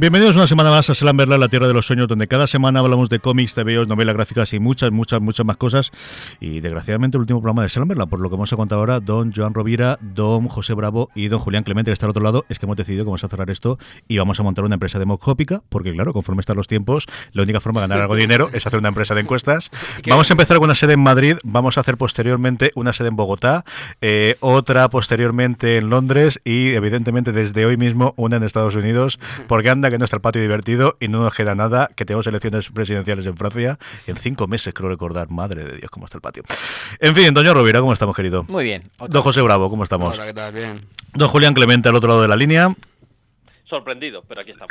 Bienvenidos una semana más a Slamberla, la tierra de los sueños, donde cada semana hablamos de cómics, TVOs, novelas gráficas y muchas, muchas, muchas más cosas. Y desgraciadamente el último programa de Slamberla, por lo que vamos a contar ahora, don Joan Rovira, don José Bravo y don Julián Clemente, que está al otro lado, es que hemos decidido que vamos a cerrar esto y vamos a montar una empresa demoscópica, porque claro, conforme están los tiempos, la única forma de ganar algo de dinero es hacer una empresa de encuestas. Vamos a empezar con una sede en Madrid, vamos a hacer posteriormente una sede en Bogotá, eh, otra posteriormente en Londres y evidentemente desde hoy mismo una en Estados Unidos, porque anda que no está el patio divertido y no nos queda nada, que tenemos elecciones presidenciales en Francia en cinco meses, creo recordar. Madre de Dios, cómo está el patio. En fin, doña Rovira, ¿cómo estamos, querido? Muy bien. Don José Bravo, ¿cómo estamos? Hola, ¿qué tal? Bien. Don Julián Clemente al otro lado de la línea. Sorprendido, pero aquí estamos.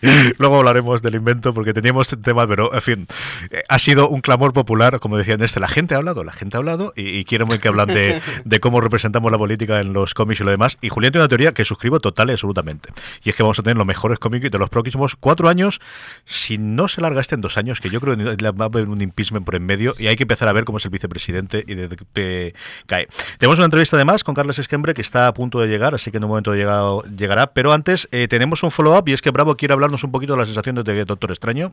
Luego hablaremos del invento porque teníamos temas, pero en fin, eh, ha sido un clamor popular, como decían este, la gente ha hablado, la gente ha hablado y, y quiere muy que hablan de, de cómo representamos la política en los cómics y lo demás. Y Julián tiene una teoría que suscribo total y absolutamente. Y es que vamos a tener los mejores cómics de los próximos cuatro años, si no se larga este en dos años, que yo creo que va a haber un impeachment por en medio y hay que empezar a ver cómo es el vicepresidente y de qué cae. Tenemos una entrevista además con Carlos Esquembre que está a punto de llegar, así que en un momento llegado, llegará. Pero antes eh, tenemos un follow-up y es que Bravo quiere hablarnos un poquito de las sensaciones de Doctor Extraño.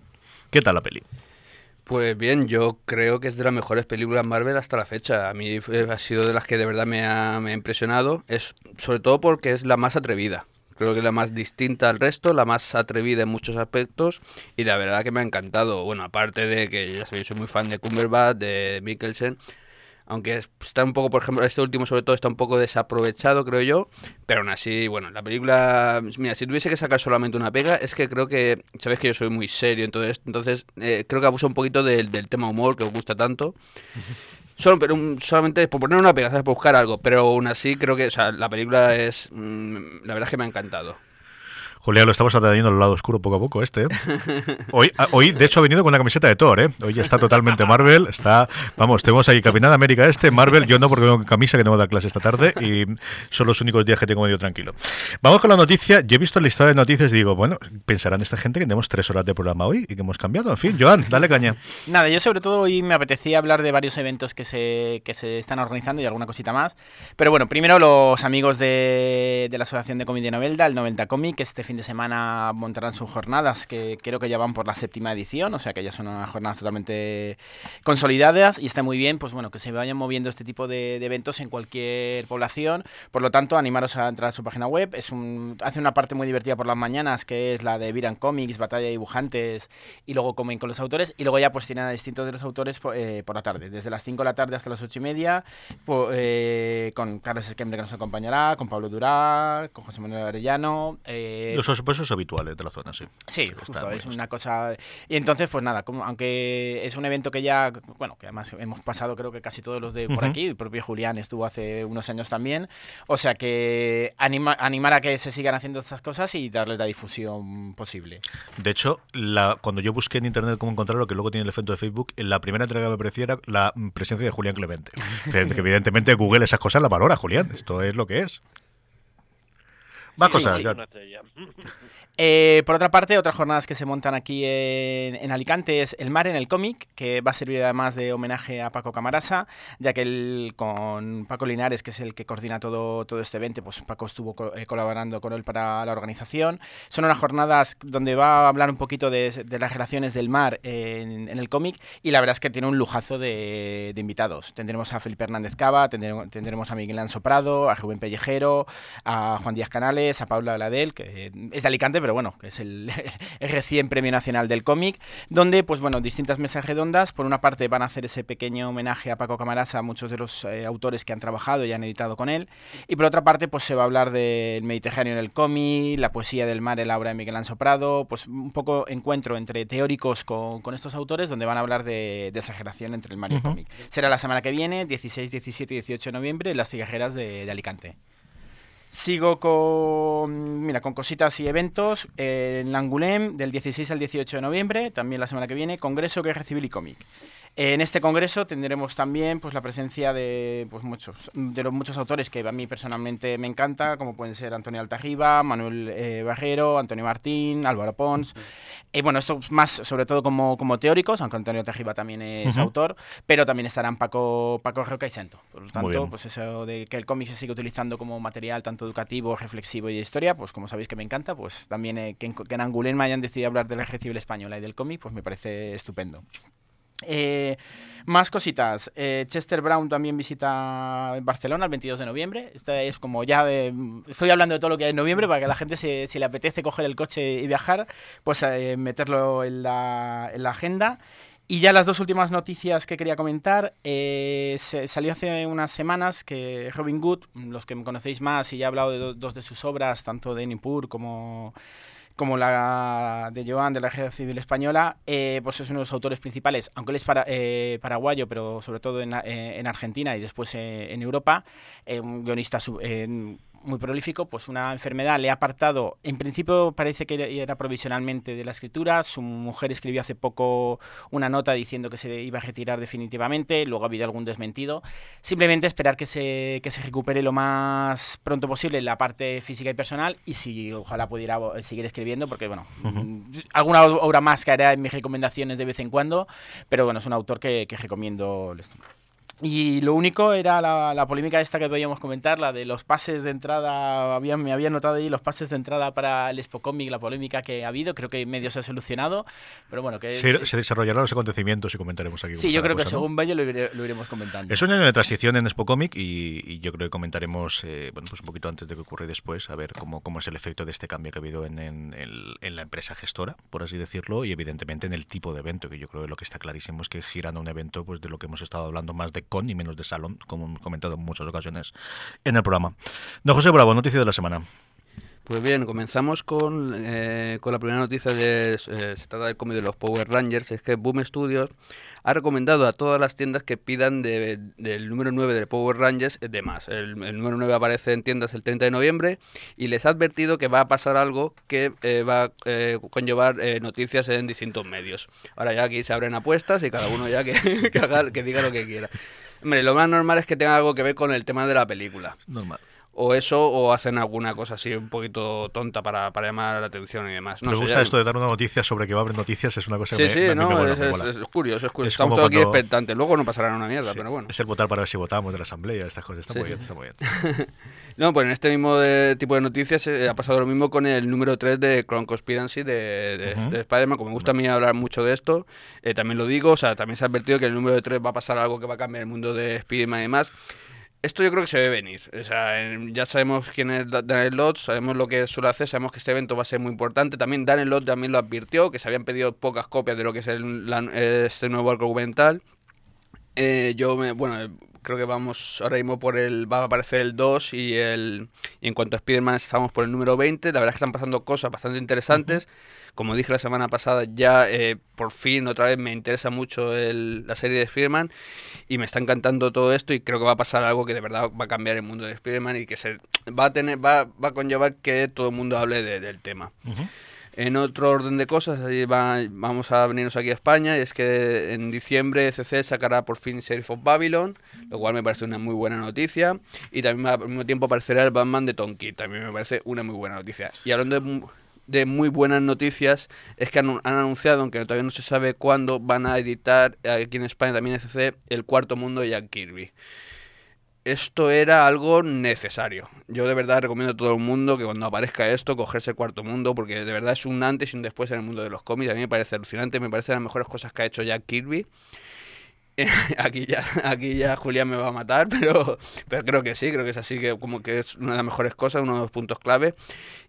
¿Qué tal la peli? Pues bien, yo creo que es de las mejores películas Marvel hasta la fecha. A mí eh, ha sido de las que de verdad me ha, impresionado. Es sobre todo porque es la más atrevida. Creo que es la más distinta al resto, la más atrevida en muchos aspectos y la verdad que me ha encantado. Bueno, aparte de que ya sabéis, soy muy fan de Cumberbatch, de Mikkelsen, aunque está un poco, por ejemplo, este último sobre todo está un poco desaprovechado, creo yo, pero aún así, bueno, la película, mira, si tuviese que sacar solamente una pega, es que creo que, sabes que yo soy muy serio, entonces, entonces eh, creo que abusa un poquito del, del, tema humor que os gusta tanto. Solo, pero un, solamente por poner una pega, ¿sabes? Por buscar algo, pero aún así creo que, o sea, la película es, mmm, la verdad es que me ha encantado. Julián, lo estamos atrayendo al lado oscuro poco a poco este. ¿eh? Hoy, hoy, de hecho, ha venido con una camiseta de Thor, ¿eh? Hoy está totalmente Marvel. Está, vamos, tenemos ahí Capitán América este, Marvel. Yo no, porque tengo camisa que no voy a dar clase esta tarde y son los únicos días que tengo medio tranquilo. Vamos con la noticia. Yo he visto el listado de noticias y digo, bueno, pensarán esta gente que tenemos tres horas de programa hoy y que hemos cambiado. En fin, Joan, dale caña. Nada, yo sobre todo hoy me apetecía hablar de varios eventos que se, que se están organizando y alguna cosita más. Pero bueno, primero los amigos de, de la Asociación de de Novelda, el 90 Comic, este fin de semana montarán sus jornadas, que creo que ya van por la séptima edición, o sea que ya son unas jornadas totalmente consolidadas y está muy bien, pues bueno, que se vayan moviendo este tipo de, eventos en cualquier población. Por lo tanto, animaros a entrar a su página web. Es un, hace una parte muy divertida por las mañanas, que es la de Viran Comics, Batalla de Dibujantes, y luego comen con los autores, y luego ya pues tienen a distintos de los autores eh, por la tarde, desde las 5 de la tarde hasta las 8 y media, pues, eh, con Carlos Esquembre que nos acompañará, con Pablo Durá, con José Manuel Arellano. Eh, sospechosos habituales de la zona, sí. Sí, justo, es una cosa... Y entonces, pues nada, como, aunque es un evento que ya, bueno, que además hemos pasado creo que casi todos los de por uh -huh. aquí, el propio Julián estuvo hace unos años también, o sea que anima, animar a que se sigan haciendo estas cosas y darles la difusión posible. De hecho, la, cuando yo busqué en internet cómo encontrarlo, que luego tiene el efecto de Facebook, en la primera entrega que me parecía era la presencia de Julián Clemente. que evidentemente Google esas cosas la valora, Julián, esto es lo que es. Más Sí, cosas. sí. ya. Eh, por otra parte, otras jornadas que se montan aquí en, Alicante es El Mar en el cómic, que va a servir además de homenaje a Paco Camarasa, ya que él con Paco Linares, que es el que coordina todo, todo este evento, pues Paco estuvo eh, colaborando con él para la organización. Son unas jornadas donde va a hablar un poquito de, las relaciones del mar en, el cómic y la verdad es que tiene un lujazo de, invitados. Tendremos a Felipe Hernández Cava, tendremos, a Miguel Anso Prado, a Rubén Pellejero, a Juan Díaz Canales, a Paula Ladel, que es de Alicante, pero bueno, que es el, el recién Premio Nacional del Cómic, donde, pues bueno, distintas mesas redondas. Por una parte van a hacer ese pequeño homenaje a Paco Camarasa, a muchos de los eh, autores que han trabajado y han editado con él. Y por otra parte, pues se va a hablar del Mediterráneo en el cómic, la poesía del mar en la obra de Miguel Anso Prado, pues un poco encuentro entre teóricos con, con estos autores, donde van a hablar de, de exageración entre el mar y el cómic. Será la semana que viene, 16, 17 y 18 de noviembre, en las cigarreras de, de Alicante. Sigo con, mira, con cositas y eventos. eh, en Langulem, del 16 al 18 de noviembre, también la semana que viene, Congreso Guerra Civil y Cómic. En este congreso tendremos también pues, la presencia de, pues, muchos, de los muchos autores que a mí personalmente me encanta, como pueden ser Antonio Altajiba, Manuel eh, Barrero, Antonio Martín, Álvaro Pons. Eh, bueno, esto es más sobre todo como, como teóricos, aunque Antonio Altajiba también es Ujú. autor, pero también estarán Paco, Paco Roca y Sento. Por lo tanto, pues eso de que el cómic se sigue utilizando como material tanto educativo, reflexivo y de historia, pues como sabéis que me encanta, pues también eh, que, en, que en Angoulême hayan decidido hablar de la española y del cómic, pues me parece estupendo. Eh, más cositas. Eh, Chester Brown también visita Barcelona el 22 de noviembre. Esta es como ya de- estoy hablando de todo lo que hay en noviembre para que la gente, si le apetece coger el coche y viajar, pues eh, meterlo en la, en la agenda. Y ya las dos últimas noticias que quería comentar. eh, se- salió hace unas semanas que Robin Hood, los que me conocéis más y ya he hablado de do- dos de sus obras, tanto de Nippur como como la de Joan de la Guerra Civil Española, eh, pues es uno de los autores principales, aunque él es para, eh, paraguayo, pero sobre todo en, eh, en Argentina y después eh, en Europa, un guionista muy prolífico, pues una enfermedad le ha apartado, en principio parece que era- provisionalmente de la escritura, su mujer escribió hace poco una nota diciendo que se iba a retirar definitivamente, luego ha habido algún desmentido, simplemente esperar que se, que se recupere lo más pronto posible la parte física y personal y si ojalá pudiera seguir escribiendo porque bueno mm, alguna obra más caerá en mis recomendaciones de vez en cuando pero bueno es un autor que, que recomiendo y lo único era la, la polémica esta que podíamos comentar, la de los pases de entrada, había, me había notado ahí los pases de entrada para el Expo Comic, la polémica que ha habido, creo que medio se ha solucionado, pero bueno, que... Se, se desarrollarán los acontecimientos y comentaremos aquí. sí, yo creo que cosa, ¿no? según vaya lo, lo iremos comentando. Es un año de transición en Expo Comic y, y yo creo que comentaremos eh, bueno, pues un poquito antes de que ocurra y después, a ver cómo, cómo es el efecto de este cambio que ha habido en, en el- en la empresa gestora, por así decirlo, y evidentemente en el tipo de evento, que yo creo que lo que está clarísimo es que giran a un evento pues de lo que hemos estado hablando más de con y menos de salón, como hemos comentado en muchas ocasiones en el programa. Don José Bravo, noticia de la semana. Pues bien, comenzamos con, eh, con la primera noticia de eh, se trata del cómic de los Power Rangers, es que Boom Studios ha recomendado a todas las tiendas que pidan de- del número 9 de Power Rangers eh, de más. El, número 9 aparece en tiendas el 30 de noviembre y les ha advertido que va a pasar algo que eh, va a conllevar noticias en distintos medios. Ahora ya aquí se abren apuestas y cada uno ya que, que haga- que diga lo que quiera. Hombre, lo más normal es que tenga algo que ver con el tema de la película. Normal. O eso, o hacen alguna cosa así un poquito tonta para, para llamar la atención y demás. No Me gusta ya- esto de dar una noticia sobre que va a haber noticias, es una cosa Sí, que sí, me, no, me mola, es, me mola. es curioso, es curioso. Es Estamos todos aquí expectantes. Luego no pasará una mierda, Sí, pero bueno. Es el votar para ver si votamos de la asamblea, estas cosas. Está Sí. muy bien, está muy bien. No, pues en este mismo de- tipo de noticias eh, ha pasado lo mismo con el número 3 de Clone Conspiracy de, de, Ujú. de Spider-Man. Como me gusta a mí hablar mucho de esto, eh, también lo digo. O sea, también se ha advertido que el número 3 va a pasar algo que va a cambiar el mundo de Spider-Man y demás. Esto yo creo que se ve venir. O sea, ya sabemos quién es Da- Daniel Lodge, sabemos lo que suele hacer, sabemos que este evento va a ser muy importante. También Daniel Lodge también lo advirtió, que se habían pedido pocas copias de lo que es el, este nuevo arco documental. Eh, yo, me, bueno, creo que vamos ahora mismo por el. Va a aparecer el 2 y el. Y en cuanto a Spider-Man, estamos por el número 20. La verdad es que están pasando cosas bastante interesantes. Como dije la semana pasada, ya eh, por fin otra vez me interesa mucho el- la serie de Spider-Man y me está encantando todo esto y creo que va a pasar algo que de verdad va a cambiar el mundo de Spider-Man y que se va a tener va, va a conllevar que todo el mundo hable de- del tema. En otro orden de cosas, vamos a venirnos aquí a España, y es que en diciembre CC sacará por fin Sheriff of Babylon, lo cual me parece una muy buena noticia, y también al mismo tiempo aparecerá el Batman de Tonki, también me parece una muy buena noticia. Y hablando de, mu- de muy buenas noticias, es que han, han anunciado, aunque todavía no se sabe cuándo, van a editar aquí en España también CC el cuarto mundo de Jack Kirby esto era algo necesario. Yo de verdad recomiendo a todo el mundo que cuando aparezca esto, cogerse el cuarto mundo, porque de verdad es un antes y un después en el mundo de los cómics. A mí me parece alucinante, me parece de las mejores cosas que ha hecho Jack Kirby. aquí ya aquí ya Julián me va a matar, pero, pero creo que sí, creo que es así, que como que es una de las mejores cosas, uno de los puntos clave.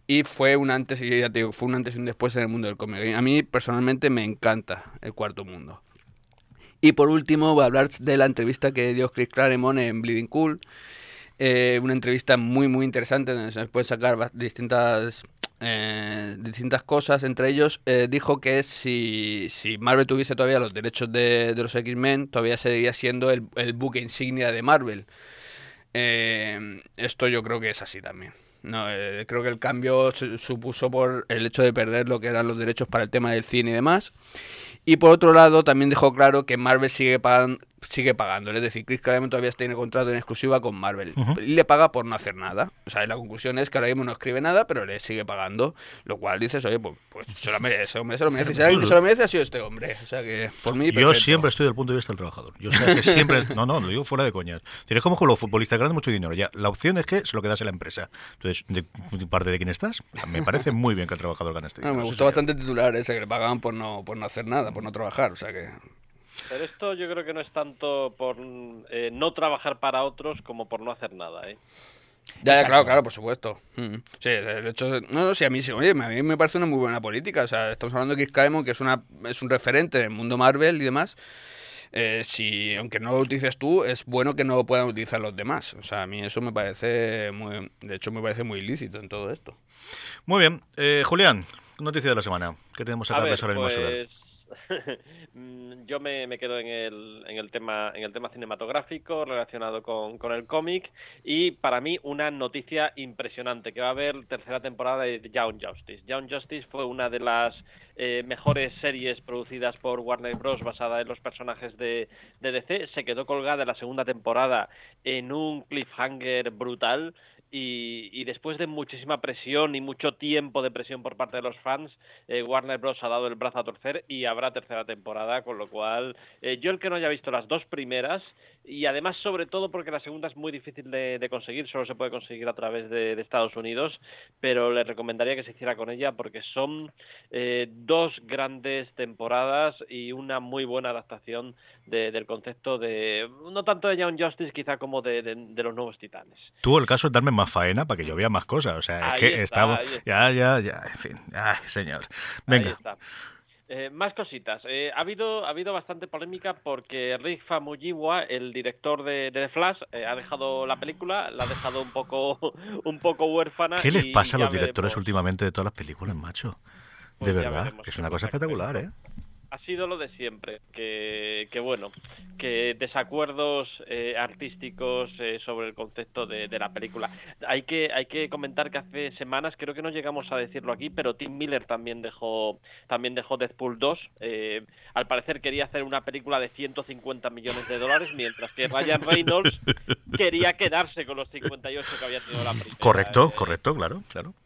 Y fue un antes, y ya te digo, fue un antes y un después en el mundo del cómic. A mí personalmente me encanta el cuarto mundo. Y por último voy a hablar de la entrevista que dio Chris Claremont en Bleeding Cool. Eh, una entrevista muy muy interesante donde se puede sacar distintas eh, distintas cosas entre ellos eh, dijo que si, si Marvel tuviese todavía los derechos de, los X-Men todavía seguiría siendo el, el buque insignia de Marvel. Esto yo creo que es así también no, creo que el cambio su- supuso por el hecho de perder lo que eran los derechos para el tema del cine y demás y por otro lado, también dejó claro que Marvel sigue pagando, sigue pagando. Es decir, Chris Claremont todavía tiene contrato en exclusiva con Marvel. Y le paga por no hacer nada. O sea, la conclusión es que ahora mismo no escribe nada, pero le sigue pagando. Lo cual dices, oye, pues, pues se lo merece, hombre, se lo merece. Si alguien que se lo merece ha sido este hombre. O sea que, por mí, Yo siempre estoy del punto de vista del trabajador. Yo sé que siempre. No, no, lo digo fuera de coñas. Tienes como con los futbolistas ganan mucho dinero. Ya, la opción es que se lo quedas a la empresa. Entonces, ¿de, de parte de quién estás? Me parece muy bien que el trabajador gane este No, dinero. me sí, gustó bastante el titular ese, que le pagaban por no, por no hacer nada, por no trabajar. O sea que... Pero esto yo creo que no es tanto por eh, no trabajar para otros como por no hacer nada, ¿eh? Ya, ya, claro, claro, por supuesto. Mm. Sí, de hecho, no, no, sí, a mí sí, oye, a mí me parece una muy buena política. O sea, estamos hablando de Chris Claremont, que es, una, es un referente del mundo Marvel y demás. Eh, si, aunque no lo utilices tú, es bueno que no lo puedan utilizar los demás. O sea, a mí eso me parece muy, de hecho, me parece muy ilícito en todo esto. Muy bien. Eh, Julián, noticia de la semana. ¿Qué tenemos A acá ver, ahora mismo a pues yo me, quedo en el, en el tema en el tema cinematográfico relacionado con, con el cómic y para mí una noticia impresionante que va a haber tercera temporada de Young Justice. Young Justice fue una de las eh, mejores series producidas por Warner Bros. basada en los personajes de, DC. Se quedó colgada la segunda temporada en un cliffhanger brutal. Y, después de muchísima presión y mucho tiempo de presión por parte de los fans, eh, Warner Bros. ha dado el brazo a torcer y habrá tercera temporada, con lo cual eh, yo el que no haya visto las dos primeras, y además sobre todo porque la segunda es muy difícil de, de conseguir, solo se puede conseguir a través de, de Estados Unidos, pero le recomendaría que se hiciera con ella porque son eh, dos grandes temporadas y una muy buena adaptación de- del concepto de, no tanto de Young Justice quizá como de, los nuevos titanes. Tuvo el caso de darme más faena para que yo vea más cosas. O sea, es Ahí que está, estamos. está. Ya, ya, ya. En fin. Ay, señor. Ahí Venga. está. Eh, más cositas. Eh, ha habido ha habido bastante polémica porque Rick Famuyiwa, el director de, de The Flash, eh, ha dejado la película, la ha dejado un poco un poco huérfana. ¿Qué les pasa a los directores veremos. últimamente de todas las películas, macho? Pues de ya verdad, es una cosa espectacular. ¿eh? Ha sido lo de siempre, que, que bueno, que desacuerdos eh, artísticos eh, sobre el concepto de, de la película. Hay que hay que comentar que hace semanas, creo que no llegamos a decirlo aquí, pero Tim Miller también dejó también dejó Deadpool 2. eh, al parecer quería hacer una película de 150 millones de dólares, mientras que Ryan Reynolds quería quedarse con los 58 que había tenido la primera. Correcto, eh, correcto, claro, claro.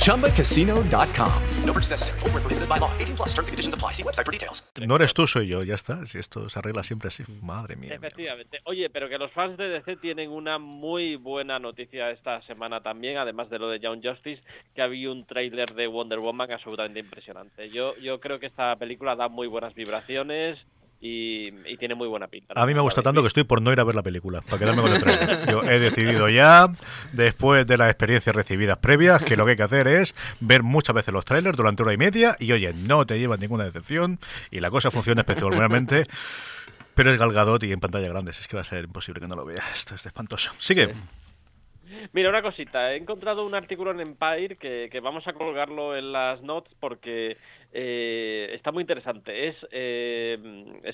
ChumbaCasino.com. No purchase necessary. Void where prohibited by law. 18 plus terms and conditions apply. See website for details. No eres tú, soy yo, ya está. Si esto se arregla siempre así. Madre mía. Efectivamente. Oye, pero que los fans de DC tienen una muy buena noticia esta semana también, además de lo de Young Justice, que había un tráiler de Wonder Woman absolutamente impresionante. Yo, yo creo que esta película da muy buenas vibraciones y, y tiene muy buena pinta. A mí me gusta tanto que estoy por no ir a ver la película, para quedarme con el trailer. Yo he decidido ya, después de las experiencias recibidas previas, que lo que hay que hacer es ver muchas veces los trailers durante hora y media y oye, no te llevas ninguna decepción y la cosa funciona especialmente Pero es Galgadot y en pantalla grande, es que va a ser imposible que no lo vea. Esto es espantoso. Sigue. Mira, una cosita, he encontrado un artículo en Empire que, que vamos a colgarlo en las notes porque eh, está muy interesante. Es eh,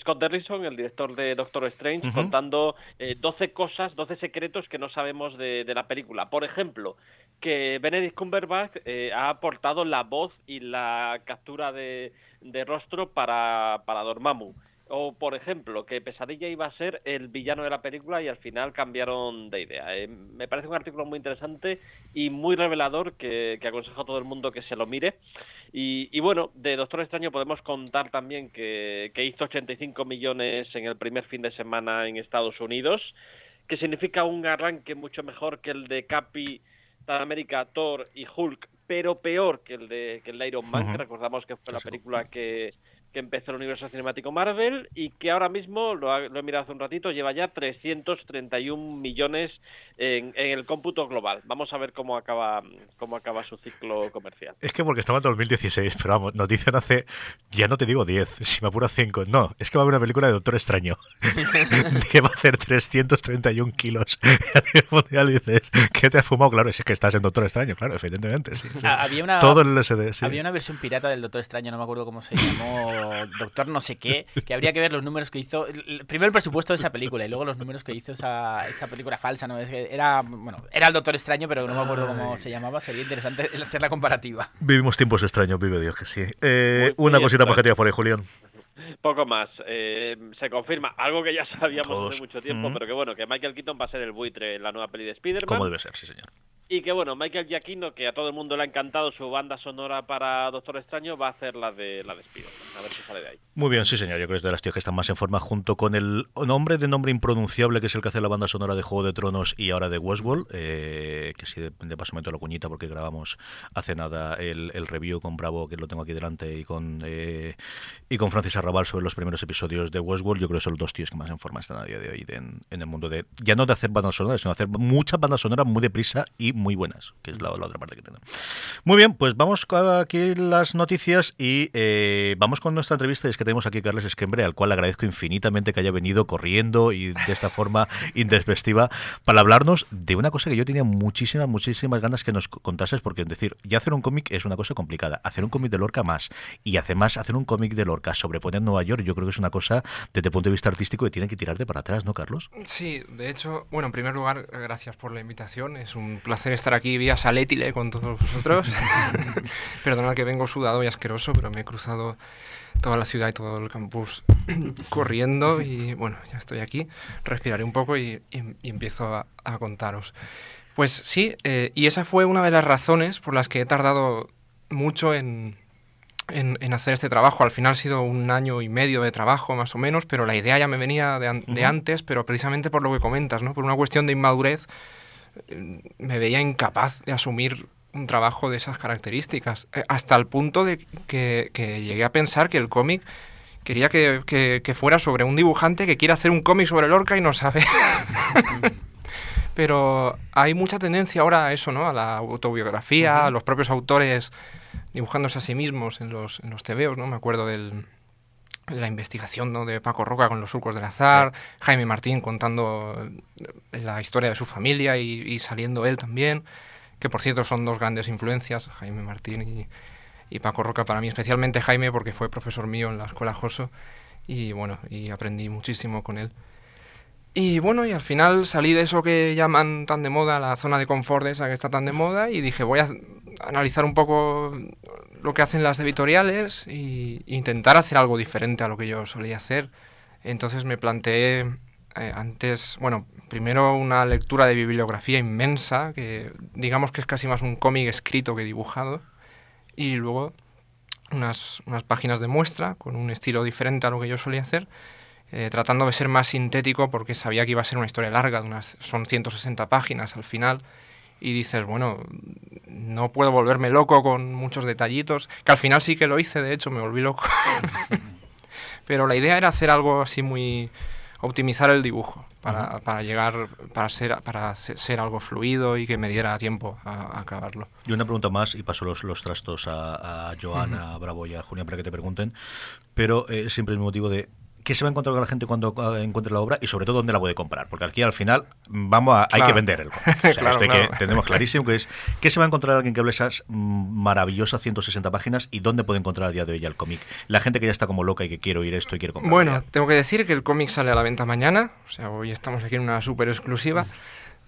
Scott Derrickson, el director de Doctor Strange, contando eh, 12 cosas, 12 secretos que no sabemos de, de la película. Por ejemplo, que Benedict Cumberbatch eh, ha aportado la voz y la captura de, de rostro para, para Dormammu. O, por ejemplo, que Pesadilla iba a ser el villano de la película y al final cambiaron de idea. Eh, me parece un artículo muy interesante y muy revelador que, que aconsejo a todo el mundo que se lo mire. Y, y bueno, de Doctor Extraño podemos contar también que, que hizo 85 millones en el primer fin de semana en Estados Unidos, que significa un arranque mucho mejor que el de Capi, América, Thor y Hulk, pero peor que el de, que el de Iron Man, que recordamos que fue la película que, que empezó el universo cinemático Marvel y que ahora mismo, lo, ha- lo he mirado hace un ratito, lleva ya 331 millones en, en el cómputo global. Vamos a ver cómo acaba, cómo acaba su ciclo comercial. Es que porque estaba en 2016, pero vamos, nos dicen hace, ya no te digo 10, si me apuro 5. No, es que va a haber una película de Doctor Extraño que va a hacer 331 kilos. Y a nivel mundial dices, ¿qué te has fumado? Claro, es que estás en Doctor Extraño, claro, evidentemente. sí, sí. Ah, había una, Todo el LSD, sí. Había una versión pirata del Doctor Extraño, no me acuerdo cómo se llamó, Doctor no sé qué, que habría que ver los números que hizo. Primero el presupuesto de esa película y luego los números que hizo esa, esa película falsa, ¿no? Es que era, bueno, era el Doctor Extraño, pero no me acuerdo cómo se llamaba. Sería interesante el hacer la comparativa. Vivimos tiempos extraños, vive Dios que sí. Eh, Muy- una cosita más que por ahí, Julián. Poco más. Eh, se confirma algo que ya sabíamos Todos. hace mucho tiempo, Mm. pero que bueno, que Michael Keaton va a ser el buitre en la nueva peli de Spider-Man. Como debe ser, sí, señor. Y que bueno, Michael Giacchino, que a todo el mundo le ha encantado su banda sonora para Doctor Extraño, va a hacer la de la de Spider-Man. A ver si sale de ahí. Muy bien, sí, señor. Yo creo que es de las tíos que están más en forma, junto con el nombre de nombre impronunciable, que es el que hace la banda sonora de Juego de Tronos y ahora de Westworld. eh, que sí, de, de paso meto la cuñita porque grabamos hace nada el, el review con Bravo, que lo tengo aquí delante, y con eh, y con Francis Arrabal sobre los primeros episodios de Westworld. Yo creo que son los dos tíos que más en forma están a día de hoy en, el mundo de. Ya no de hacer bandas sonoras, sino de hacer muchas bandas sonoras muy deprisa y muy buenas, que es la, otra parte que tienen. Muy bien, pues vamos aquí las noticias y eh, vamos con nuestra entrevista. Y es que tenemos aquí a Carles Esquembre, al cual agradezco infinitamente que haya venido corriendo y de esta forma intempestiva para hablarnos de una cosa que yo tenía muchísimas, muchísimas ganas que nos contases, porque es decir, ya hacer un cómic es una cosa complicada, hacer un cómic de Lorca más, y además hacer un cómic de Lorca sobreponer Nueva York, yo creo que es una cosa desde el punto de vista artístico que tiene que tirarte para atrás, ¿no, Carlos? Sí, de hecho, bueno, en primer lugar, gracias por la invitación. Es un placer estar aquí vía Salétile con todos vosotros. Perdonad que vengo sudado y asqueroso, pero me he cruzado toda la ciudad y todo el campus corriendo y bueno, ya estoy aquí. Respiraré un poco y, y- y empiezo a, a contaros. Pues sí, eh, y esa fue una de las razones por las que he tardado mucho en, en, en hacer este trabajo. Al final ha sido un año y medio de trabajo, más o menos, pero la idea ya me venía de, an- de Ujú. antes, pero precisamente por lo que comentas, ¿no? Por una cuestión de inmadurez, eh, me veía incapaz de asumir un trabajo de esas características, eh, hasta el punto de que, que llegué a pensar que el cómic quería que, que- que fuera sobre un dibujante que quiere hacer un cómic sobre Lorca y no sabe. Pero hay mucha tendencia ahora a eso, ¿no? A la autobiografía, a los propios autores dibujándose a sí mismos en los, en los tebeos, ¿no? Me acuerdo del, de la investigación ¿no? de Paco Roca con los surcos del azar, Jaime Martín contando eh, la historia de su familia y, y saliendo él también, que por cierto son dos grandes influencias, Jaime Martín y, y Paco Roca para mí, especialmente Jaime porque fue profesor mío en la escuela Joso y bueno, y aprendí muchísimo con él. Y bueno, y al final salí de eso que llaman tan de moda, la zona de confort esa que está tan de moda, y dije, voy a analizar un poco lo que hacen las editoriales e intentar hacer algo diferente a lo que yo solía hacer. Entonces me planteé eh, antes, bueno, primero una lectura de bibliografía inmensa, que digamos que es casi más un cómic escrito que dibujado, y luego unas, unas páginas de muestra con un estilo diferente a lo que yo solía hacer eh, tratando de ser más sintético porque sabía que iba a ser una historia larga, de unas, son 160 páginas al final, y dices, bueno, no puedo volverme loco con muchos detallitos, que al final sí que lo hice, de hecho, me volví loco. Pero la idea era hacer algo así muy... optimizar el dibujo para, para llegar, para ser, para se- ser algo fluido y que me diera tiempo a, a acabarlo. Y una pregunta más, y paso los, los trastos a, a Joana, a Bravo y a Julián para que te pregunten, pero eh, siempre el motivo de qué se va a encontrar con la gente cuando uh, encuentre la obra y sobre todo dónde la puede comprar. Porque aquí al final vamos a, hay que vender el cómic. O sea, Claro, esto hay claro. que, tenemos clarísimo que es qué se va a encontrar alguien que hable esas maravillosas 160 páginas y dónde puede encontrar a día de hoy el cómic. La gente que ya está como loca y que quiere oír esto y quiere comprar. Bueno, tengo que decir que el cómic sale a la venta mañana, o sea, hoy estamos aquí en una súper exclusiva.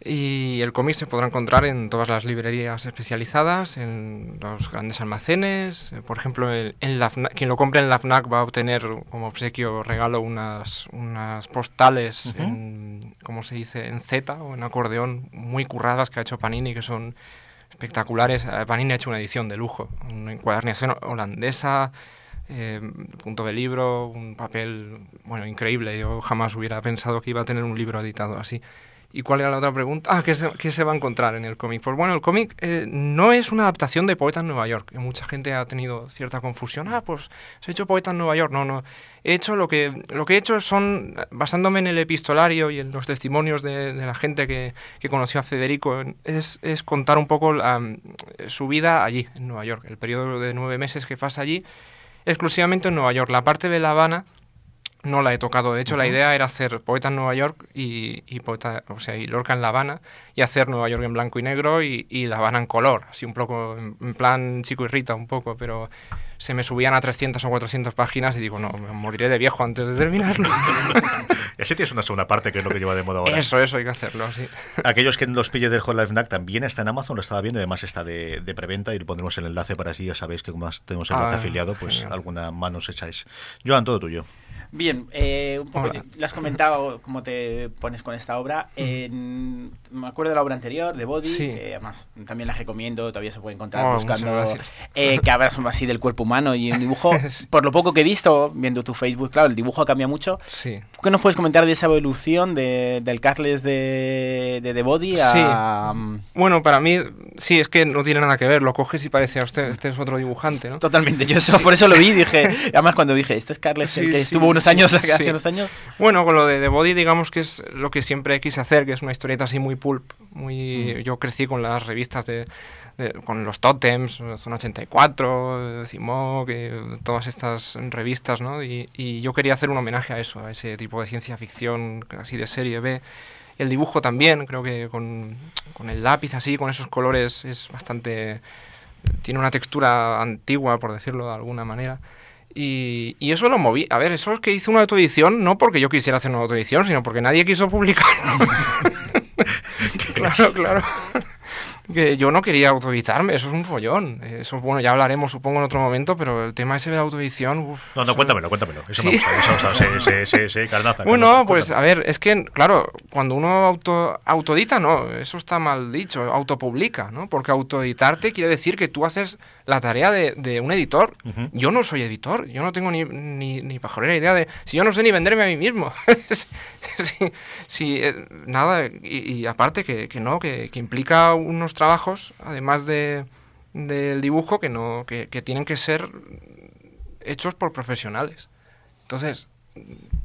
Y el cómic se podrá encontrar en todas las librerías especializadas, en los grandes almacenes. eh, Por ejemplo, el- en la FNAC- quien lo compre en la FNAC va a obtener como obsequio regalo unas, unas postales, Ujú. en, ¿cómo se dice?, en Z o en acordeón, muy curradas que ha hecho Panini, que son espectaculares. Eh, Panini ha hecho una edición de lujo, una encuadernación holandesa, eh, punto de libro, un papel, bueno, increíble. Yo jamás hubiera pensado que iba a tener un libro editado así. ¿Y cuál era la otra pregunta? Ah, ¿qué se, qué se va a encontrar en el cómic? Pues bueno, el cómic eh, no es una adaptación de Poeta en Nueva York. Mucha gente ha tenido cierta confusión. Ah, pues se ha hecho Poeta en Nueva York. No, no. He hecho lo que, lo que he hecho son, basándome en el epistolario y en los testimonios de, la gente que, conoció a Federico, es, contar un poco su vida allí, en Nueva York. El periodo de nueve meses que pasa allí, exclusivamente en Nueva York. La parte de La Habana no la he tocado. De hecho, la idea era hacer Poeta en Nueva York y, y poeta, o sea, y Lorca en La Habana y hacer Nueva York en blanco y negro y, y La Habana en color, así un poco en, plan chico y Rita un poco, pero se me subían a 300 o 400 páginas y digo, no, me moriré de viejo antes de terminarlo. Y así tienes una segunda parte que es lo que lleva de moda ahora. Eso, eso hay que hacerlo, sí. Aquellos que los pillen del Hot Life también está en Amazon, lo estaba viendo, y además está de, de preventa y le pondremos el enlace para así, ya sabéis que como más tenemos el enlace Ah, afiliado, pues genial. alguna mano os echáis. Joan, todo tuyo. Bien, eh, un poco, lo has comentado cómo te pones con esta obra. En- me acuerdo de la obra anterior, de Body, Sí. que además también la recomiendo, todavía se puede encontrar Oh, buscando eh, que hablas así del cuerpo humano y un dibujo. Por lo poco que he visto, viendo tu Facebook, claro, el dibujo cambia mucho. Sí. ¿Qué nos puedes comentar de esa evolución de, del Carles de, de The Body a... mm, Bueno, para mí, sí, es que no tiene nada que ver. Lo coges y parece a usted, este es otro dibujante, ¿no? Totalmente, yo eso, por eso lo vi, dije, además cuando dije, este es Carles, el Sí, que sí, estuvo unos años, sí. hace unos años. Bueno, con lo de The Body, digamos que es lo que siempre quise hacer, que es una historieta así muy pulp. Muy, Mm. Yo crecí con las revistas de, de- con los Totems, Zona 84, Cimok, eh, todas estas revistas, ¿no? Y, y yo quería hacer un homenaje a eso, a ese tipo de ciencia ficción así de serie B. El dibujo también, creo que con, con el lápiz así, con esos colores, es bastante... Tiene una textura antigua, por decirlo de alguna manera. Y, y eso lo moví. A ver, eso es que hice una autoedición, no porque yo quisiera hacer una autoedición, sino porque nadie quiso publicar. claro, claro. Que yo no quería autoeditarme, eso es un follón. Eso, bueno, ya hablaremos, supongo, en otro momento, pero el tema ese de la autoedición. uf, No, no, cuéntamelo, cuéntamelo. Eso Sí. me gusta, eso me gusta. Sí, sí, sí, carnaza, Bueno, carnaza, pues cuéntame. a ver, es que, claro, cuando uno auto, autoedita, no, eso está mal dicho, autopublica, ¿no? Porque autoeditarte quiere decir que tú haces la tarea de, de un editor. Ujú. Yo no soy editor, yo no tengo ni, ni, ni pajolera idea de... Si yo no sé ni venderme a mí mismo. sí, sí, eh, nada, y, y aparte que, que no, que, que implica unos trabajos, además de del dibujo, que, no, que, que tienen que ser hechos por profesionales. Entonces,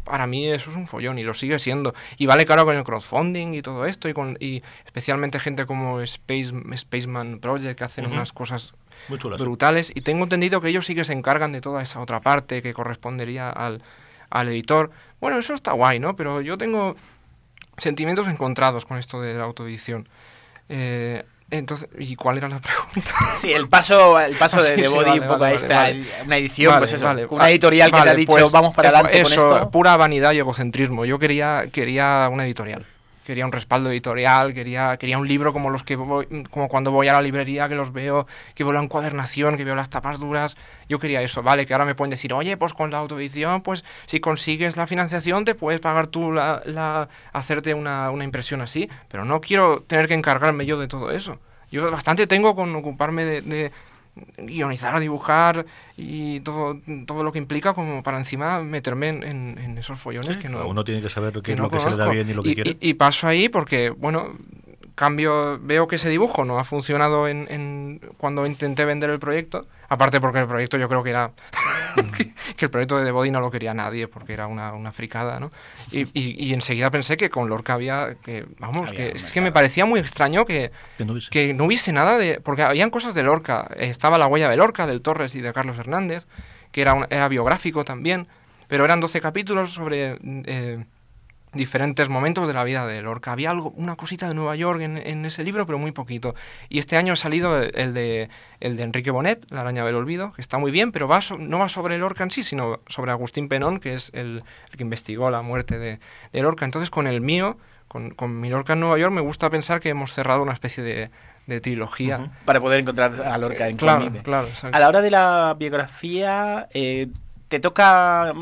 para mí eso es un follón y lo sigue siendo. Y vale caro con el crowdfunding y todo esto, y, con, y especialmente gente como Space, Spaceman Project que hacen unas cosas Muy brutales. Y tengo entendido que ellos sí que se encargan de toda esa otra parte que correspondería al, al editor. Bueno, eso está guay, ¿no? Pero yo tengo sentimientos encontrados con esto de la autoedición. Eh, entonces, ¿y cuál era la pregunta? Sí, el paso, el paso de, Sí, de sí, Body vale, un poco vale, a esta vale. una edición, pues eso, vale. una editorial que te ha dicho pues, vamos para eh, adelante eso, con esto. pura vanidad y egocentrismo. Yo quería, quería una editorial. Quería un respaldo editorial, quería, quería un libro como los que voy, como cuando voy a la librería, que los veo, que veo la encuadernación, que veo las tapas duras. Yo quería eso, vale, que ahora me pueden decir, oye, pues con la autoedición, pues si consigues la financiación, te puedes pagar tú la, la- hacerte una, una impresión así. Pero no quiero tener que encargarme yo de todo eso. Yo bastante tengo con ocuparme de, de guionizar, dibujar y todo, todo lo que implica como para encima meterme en, en- en esos follones que no... Uno tiene que saber qué que no lo que se le da bien y lo que quiere. y paso ahí porque, bueno, cambio, veo que ese dibujo no ha funcionado en, en- cuando intenté vender el proyecto, aparte porque el proyecto yo creo que era, que el proyecto de The Body no lo quería nadie porque era una, una fricada, ¿no? Y, y- y enseguida pensé que con Lorca había, que, vamos, Había que es que me parecía muy extraño que, Que no hubiese. que no hubiese nada de, porque habían cosas de Lorca, estaba la huella de Lorca, del Torres y de Carlos Hernández, que era, un- era biográfico también, pero eran 12 capítulos sobre eh, diferentes momentos de la vida de Lorca. Había algo, una cosita de Nueva York en, en, ese libro, pero muy poquito. Y este año ha salido el de, el de Enrique Bonet, La araña del olvido, que está muy bien, pero va no va sobre Lorca en sí, sino sobre Agustín Penón, que es el, el que investigó la muerte de, de, Lorca. Entonces, con el mío, con, con mi Lorca en Nueva York, me gusta pensar que hemos cerrado una especie de, de trilogía. Uh -huh. Para poder encontrar a Lorca en Claro, claro. A la hora de la biografía, eh, te toca.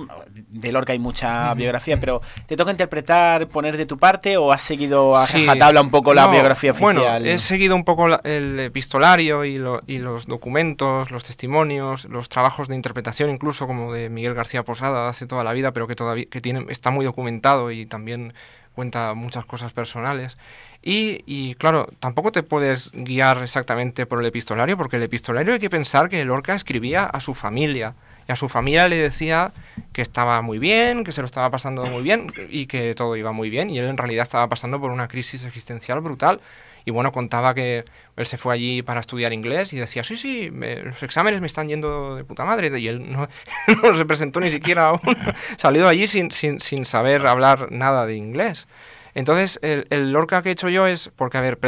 De Lorca hay mucha biografía, pero ¿te toca interpretar, poner de tu parte o has seguido a Sí. tabla un poco la No, biografía oficial? Bueno, he seguido un poco la- el epistolario y, lo- y los documentos, los testimonios, los trabajos de interpretación, incluso como de Miguel García Posada hace toda la vida, pero que todavía que tiene, está muy documentado y también cuenta muchas cosas personales. Y, y, claro, tampoco te puedes guiar exactamente por el epistolario, porque el epistolario hay que pensar que Lorca escribía a su familia. A su familia le decía que estaba muy bien, que se lo estaba pasando muy bien y que todo iba muy bien. Y él en realidad estaba pasando por una crisis existencial brutal. Y bueno, contaba que él se fue allí para estudiar inglés y decía, sí, sí, me- los exámenes me están yendo de puta madre. Y él no, no se presentó ni siquiera aún. Salió de allí sin, sin, sin saber hablar nada de inglés. Entonces, el, el Lorca que he hecho yo es, porque, a ver,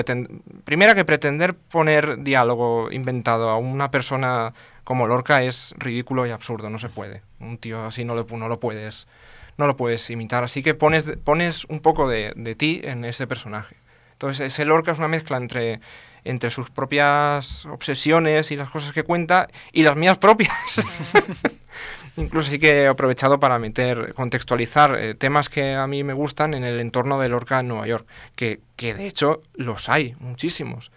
primero que pretender poner diálogo inventado a una persona como Lorca es ridículo y absurdo, no se puede. Un tío así no lo, no lo puedes no lo puedes imitar. Así que pones, pones un poco de, de ti en ese personaje. Entonces, ese Lorca es una mezcla entre, entre sus propias obsesiones y las cosas que cuenta y las mías propias. Incluso sí que he aprovechado para meter, contextualizar eh, temas que a mí me gustan en el entorno de Lorca en Nueva York, que, que de hecho los hay, muchísimos.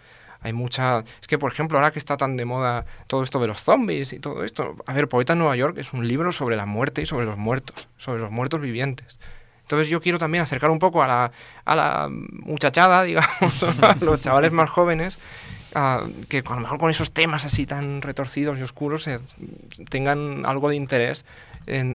Hay mucha... Es que, por ejemplo, ahora que está tan de moda todo esto de los zombies y todo esto... A ver, Poeta en Nueva York es un libro sobre la muerte y sobre los muertos, sobre los muertos vivientes. Entonces yo quiero también acercar un poco a la, a la muchachada, digamos, a los chavales más jóvenes, a- que a lo mejor con esos temas así tan retorcidos y oscuros eh, tengan algo de interés en,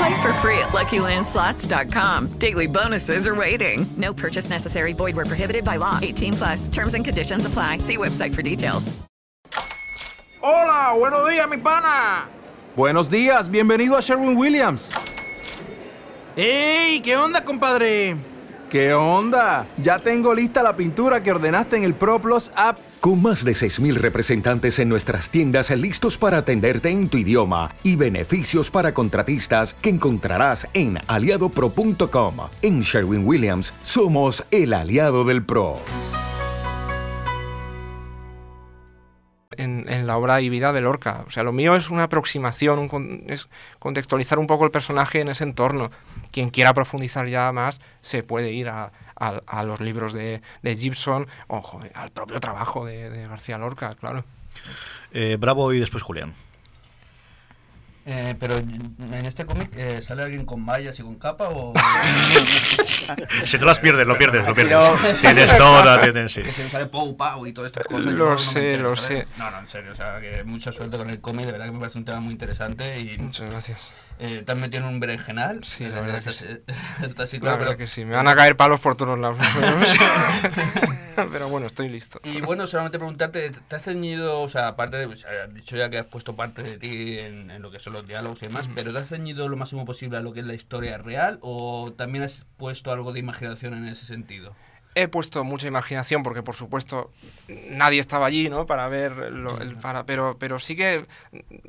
Play for free at LuckyLandSlots.com. Daily bonuses are waiting. No purchase necessary. Void were prohibited by law. 18 plus. Terms and conditions apply. See website for details. Hola, buenos días, mi pana. Buenos días, bienvenido a Sherwin Williams. ¡Ey! ¿Qué onda, compadre? ¿Qué onda? Ya tengo lista la pintura que ordenaste en el ProPlus app. Con más de 6.000 representantes en nuestras tiendas listos para atenderte en tu idioma y beneficios para contratistas que encontrarás en aliadopro.com. En Sherwin Williams somos el aliado del PRO. en, la obra y vida de Lorca. O sea, lo mío es una aproximación, un es contextualizar un poco el personaje en ese entorno. Quien quiera profundizar ya más se puede ir a, a- a los libros de, de Gibson o joder, al propio trabajo de, García Lorca, claro. Eh, Bravo y después Julián. Eh, pero en este cómic eh, sale alguien con mallas y con capa o Si no las pierdes, lo pierdes, lo Si pierdes. no- Tienes toda, tienes, sí. que se sale Pou Pau y todas estas cosas. Lo no me sé, lo sé. No, no, en serio, o sea, que mucha suerte con el cómic, de verdad que me parece un tema muy interesante y... Muchas gracias. Eh, ¿Te has metido en un berenjenal? Sí, la verdad que sí. Está así, La claro, verdad pero- que sí, me van a caer palos por todos lados. Pero bueno, estoy listo. Y bueno, solamente preguntarte, ¿te has ceñido, o sea, aparte de, o sea, has dicho ya que has puesto parte de ti en, en lo que son los diálogos y demás, pero ¿te has ceñido lo máximo posible a lo que es la historia real o también has puesto algo de imaginación en ese sentido? He puesto mucha imaginación porque, por supuesto, nadie estaba allí, ¿no? Para ver, lo- el, para, pero, pero sí que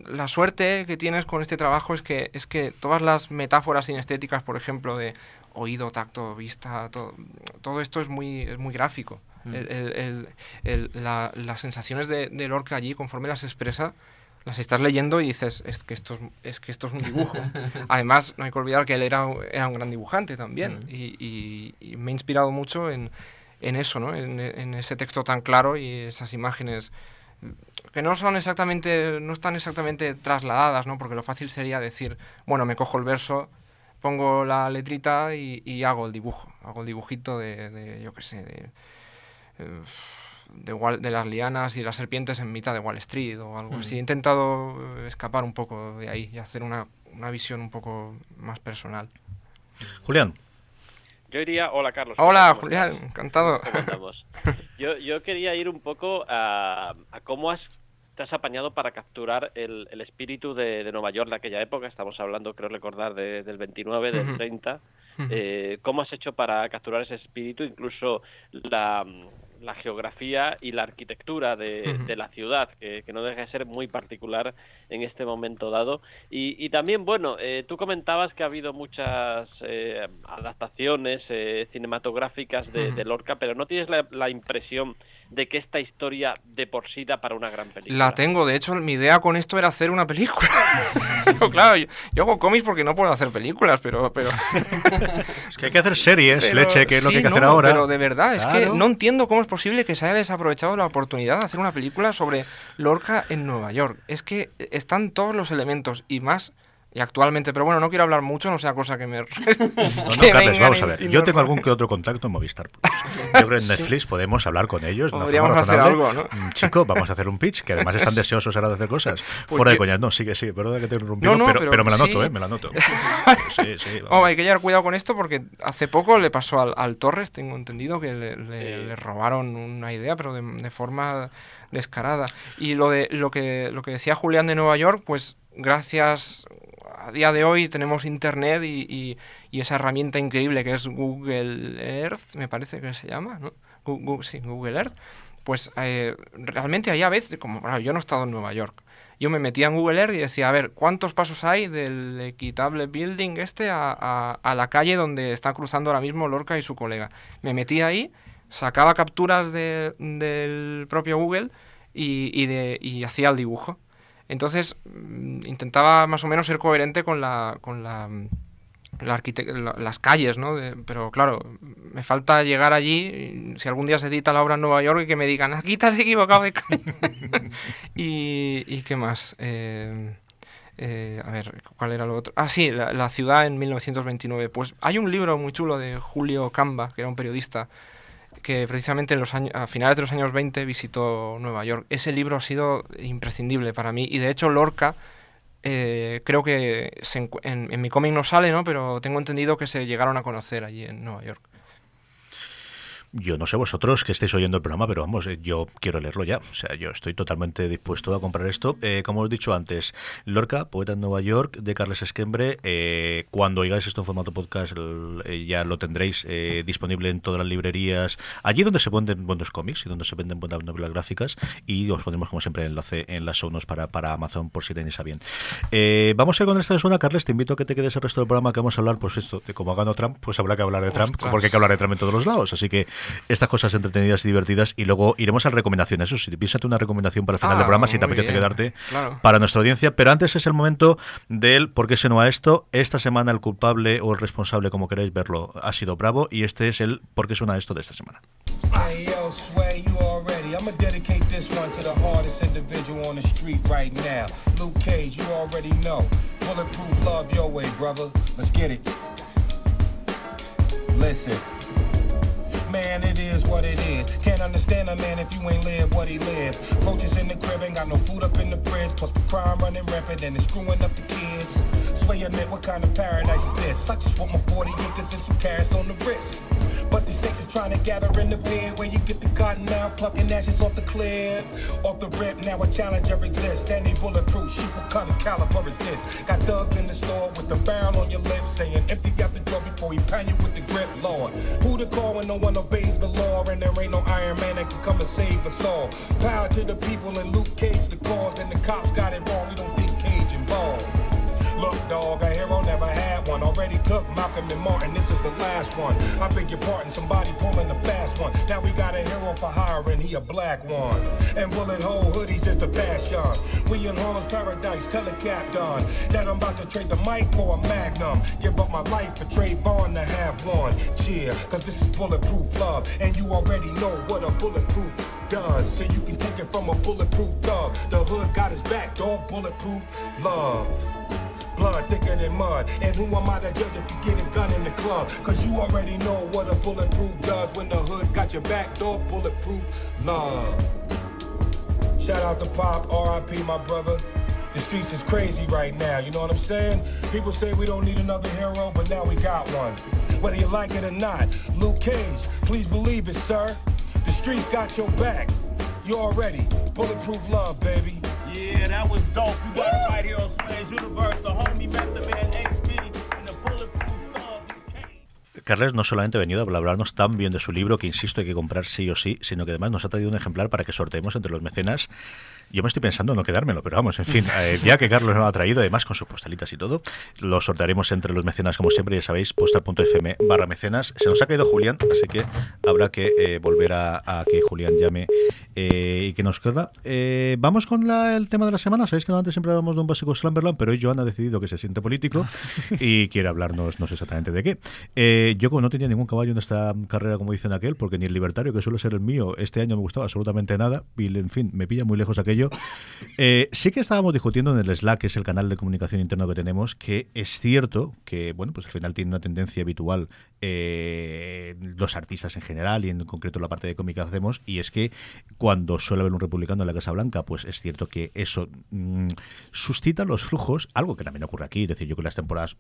la suerte que tienes con este trabajo es que, es que todas las metáforas sinestéticas, por ejemplo, de oído, tacto, vista, todo, todo esto es muy, es muy gráfico. Mm. El- el- la- las sensaciones de, de Lorca allí, conforme las expresa, las estás leyendo y dices, es que esto es, es que esto es un dibujo. Además, no hay que olvidar que él era, era un gran dibujante también Mm. y, y- y me he inspirado mucho en, en eso, ¿no? En, en ese texto tan claro y esas imágenes que no son exactamente, no están exactamente trasladadas, ¿no? Porque lo fácil sería decir, bueno, me cojo el verso, pongo la letrita y, y hago el dibujo, hago el dibujito de, de, yo qué sé, de, de, Wall- de las lianas y las serpientes en mitad de Wall Street o algo Mm. así. He intentado eh, escapar un poco de ahí y hacer una, una visión un poco más personal. Julián. Yo iría, hola Carlos. Hola, ¿cómo Julián, estás? encantado. ¿Cómo estamos? Yo, yo quería ir un poco a, a cómo has, te has apañado para capturar el, el espíritu de, de Nueva York de aquella época. Estamos hablando, creo recordar, de- del 29, del Ujú. 30. Ujú. Eh, ¿Cómo has hecho para capturar ese espíritu? Incluso la, la geografía y la arquitectura de, de la ciudad, que, que no deja de ser muy particular en este momento dado. Y, y también, bueno, eh, tú comentabas que ha habido muchas eh, adaptaciones eh, cinematográficas de, de Lorca, pero ¿no tienes la, la impresión de que esta historia de por sí da para una gran película? La tengo, de hecho, mi idea con esto era hacer una película. Pero claro, yo, yo hago cómics porque no puedo hacer películas, pero... pero... Es que hay que hacer series, Pero- leche, que es lo que hay sí, que hacer no, ahora. Pero de verdad, es que Claro. no entiendo cómo es posible que se haya desaprovechado la oportunidad de hacer una película sobre Lorca en Nueva York. Es que están todos los elementos y más. Y actualmente, pero bueno, no quiero hablar mucho, no sea cosa que me. No, no, Carles, vamos a ver. Yo tengo algún que otro contacto en Movistar Plus. Yo creo que en Netflix podemos hablar con ellos. Podríamos hacer algo, ¿no? Mm, Chico, vamos a hacer un pitch, que además están deseosos ahora de hacer cosas. Pues Fuera de coñas. No, sí que sí, perdón que te he interrumpido, No, no, pero, pero pero me la sí. noto, ¿eh? Me la noto. Sí, sí, vamos. Oh, hay que llevar cuidado con esto porque hace poco le pasó al, al Torres, tengo entendido, que le, le- le robaron una idea, pero de, de forma descarada. Y lo de lo que lo que decía Julián de Nueva York, pues gracias a día de hoy tenemos internet y, esa herramienta increíble que es Google Earth, me parece que se llama, ¿no? Gu- sí, Google Earth. Pues eh, realmente hay a veces, como bueno, yo no he estado en Nueva York, yo me metía en Google Earth y decía, a ver, ¿cuántos pasos hay del equitable building este a, la calle donde está cruzando ahora mismo Lorca y su colega? Me metía ahí, sacaba capturas de- del propio Google y, y hacía el dibujo. Entonces mm, intentaba más o menos ser coherente con la, con mm, la las calles, ¿no? De- pero claro, me falta llegar allí, si algún día se edita la obra en Nueva York y que me digan, aquí te has equivocado de calle". y, ¿Y qué más? Eh, eh, a ver, ¿cuál era lo otro? Ah, sí, la, la ciudad en 1929. Pues hay un libro muy chulo de Julio Camba, que era un periodista, que precisamente en los años, a finales de los años 20 visitó Nueva York. Ese libro ha sido imprescindible para mí y de hecho Lorca eh, creo que se en, en mi cómic no sale, ¿no? Pero tengo entendido que se llegaron a conocer allí en Nueva York. Yo no sé vosotros que estéis oyendo el programa, pero vamos, eh, yo quiero leerlo ya. O sea, yo estoy totalmente dispuesto a comprar esto. Eh, como os he dicho antes, Lorca, Poeta en Nueva York, de Carles Esquembre. Eh, cuando oigáis esto en formato podcast, el- eh, ya lo tendréis eh, disponible en todas las librerías, allí donde se venden buenos cómics y donde se venden buenas novelas gráficas. Y os pondremos, como siempre, el enlace en las show notes para, para Amazon, por si tenéis a bien. Eh, vamos a ir con esta zona, Carles. Te invito a que te quedes el resto del programa que vamos a hablar, pues esto, de cómo ha ganado Trump, pues habrá que hablar de Trump, Ostras. porque hay que hablar de Trump en todos los lados. Así que estas cosas entretenidas y divertidas y luego iremos a recomendaciones. Eso sí, piénsate una recomendación para el final Ah, del programa si te apetece bien, quedarte claro. para nuestra audiencia. Pero antes es el momento del por qué se no a esto. Esta semana el culpable o el responsable, como queráis verlo, ha sido Bravo y este es el por qué suena esto de esta semana. Bulletproof love your way, brother. Let's get it. Listen. Man, it is what it is. Can't understand a man if you ain't live what he lived. Roaches in the crib, ain't got no food up in the fridge. Plus the crime running rampant and it's screwing up the kids. Sway admit, what kind of paradise is this? I just want my 40 niggas and some carrots on the wrist. But these snakes is trying to gather in the bed where you get the cotton out, plucking ashes off the clip. Off the rip, now a challenger exists. And they bulletproof, what kind of caliber is this? Got thugs in the store with the barrel on your lips, saying empty out the door before he pound you with the grip, Lord. Who to call when no one obeys the law? And there ain't no Iron Man that can come and save us all. Power to the people and Luke Cage the cause, and the cops got it wrong. We don't think Cage involved. Look, dog, a hero never had one. Already took Malcolm and Martin, this is the last one. I beg your pardon, somebody pulling the fast one. Now we got a hero for hire, and he a black one. And bullet hole hoodies is the fashion. We in Harlem's paradise, tell the cap done. That I'm about to trade the mic for a magnum. Give up my life for Trayvon to have one. Cheer, cause this is bulletproof love. And you already know what a bulletproof does. So you can take it from a bulletproof thug. The hood got his back, dog, bulletproof love. Blood thicker than mud. And who am I to judge if you get a gun in the club? Cause you already know what a bulletproof does when the hood got your back door bulletproof love. Shout out to Pop, RIP, my brother. The streets is crazy right now, you know what I'm saying? People say we don't need another hero, but now we got one. Whether you like it or not, Luke Cage, please believe it, sir. The streets got your back. You already bulletproof love, baby. Yeah. Carles no solamente ha venido a hablarnos tan bien de su libro, que insisto hay que comprar sí o sí, sino que además nos ha traído un ejemplar para que sorteemos entre los mecenas yo me estoy pensando no quedármelo, pero vamos, en fin, eh, ya que Carlos nos lo ha traído, además con sus postalitas y todo, lo sortearemos entre los mecenas, como siempre, ya sabéis, postal.fm barra mecenas. Se nos ha caído Julián, así que habrá que eh, volver a, a, que Julián llame eh, y que nos queda. Vamos con la, el tema de la semana. Sabéis que antes siempre hablamos de un básico Slamberland, pero hoy Joan ha decidido que se siente político y quiere hablarnos, no sé exactamente de qué. Yo, como no tenía ningún caballo en esta carrera, como dicen aquel, porque ni el libertario, que suele ser el mío, este año me gustaba absolutamente nada, y en fin, me pilla muy lejos aquello. Eh, sí que estábamos discutiendo en el Slack, que es el canal de comunicación interno que tenemos, que es cierto que, bueno, pues al final tiene una tendencia habitual eh, los artistas en general y en concreto la parte de cómic que hacemos, y es que cuando suele haber un republicano en la Casa Blanca, pues es cierto que eso mmm, suscita los flujos, algo que también ocurre aquí, es decir, yo que las temporadas,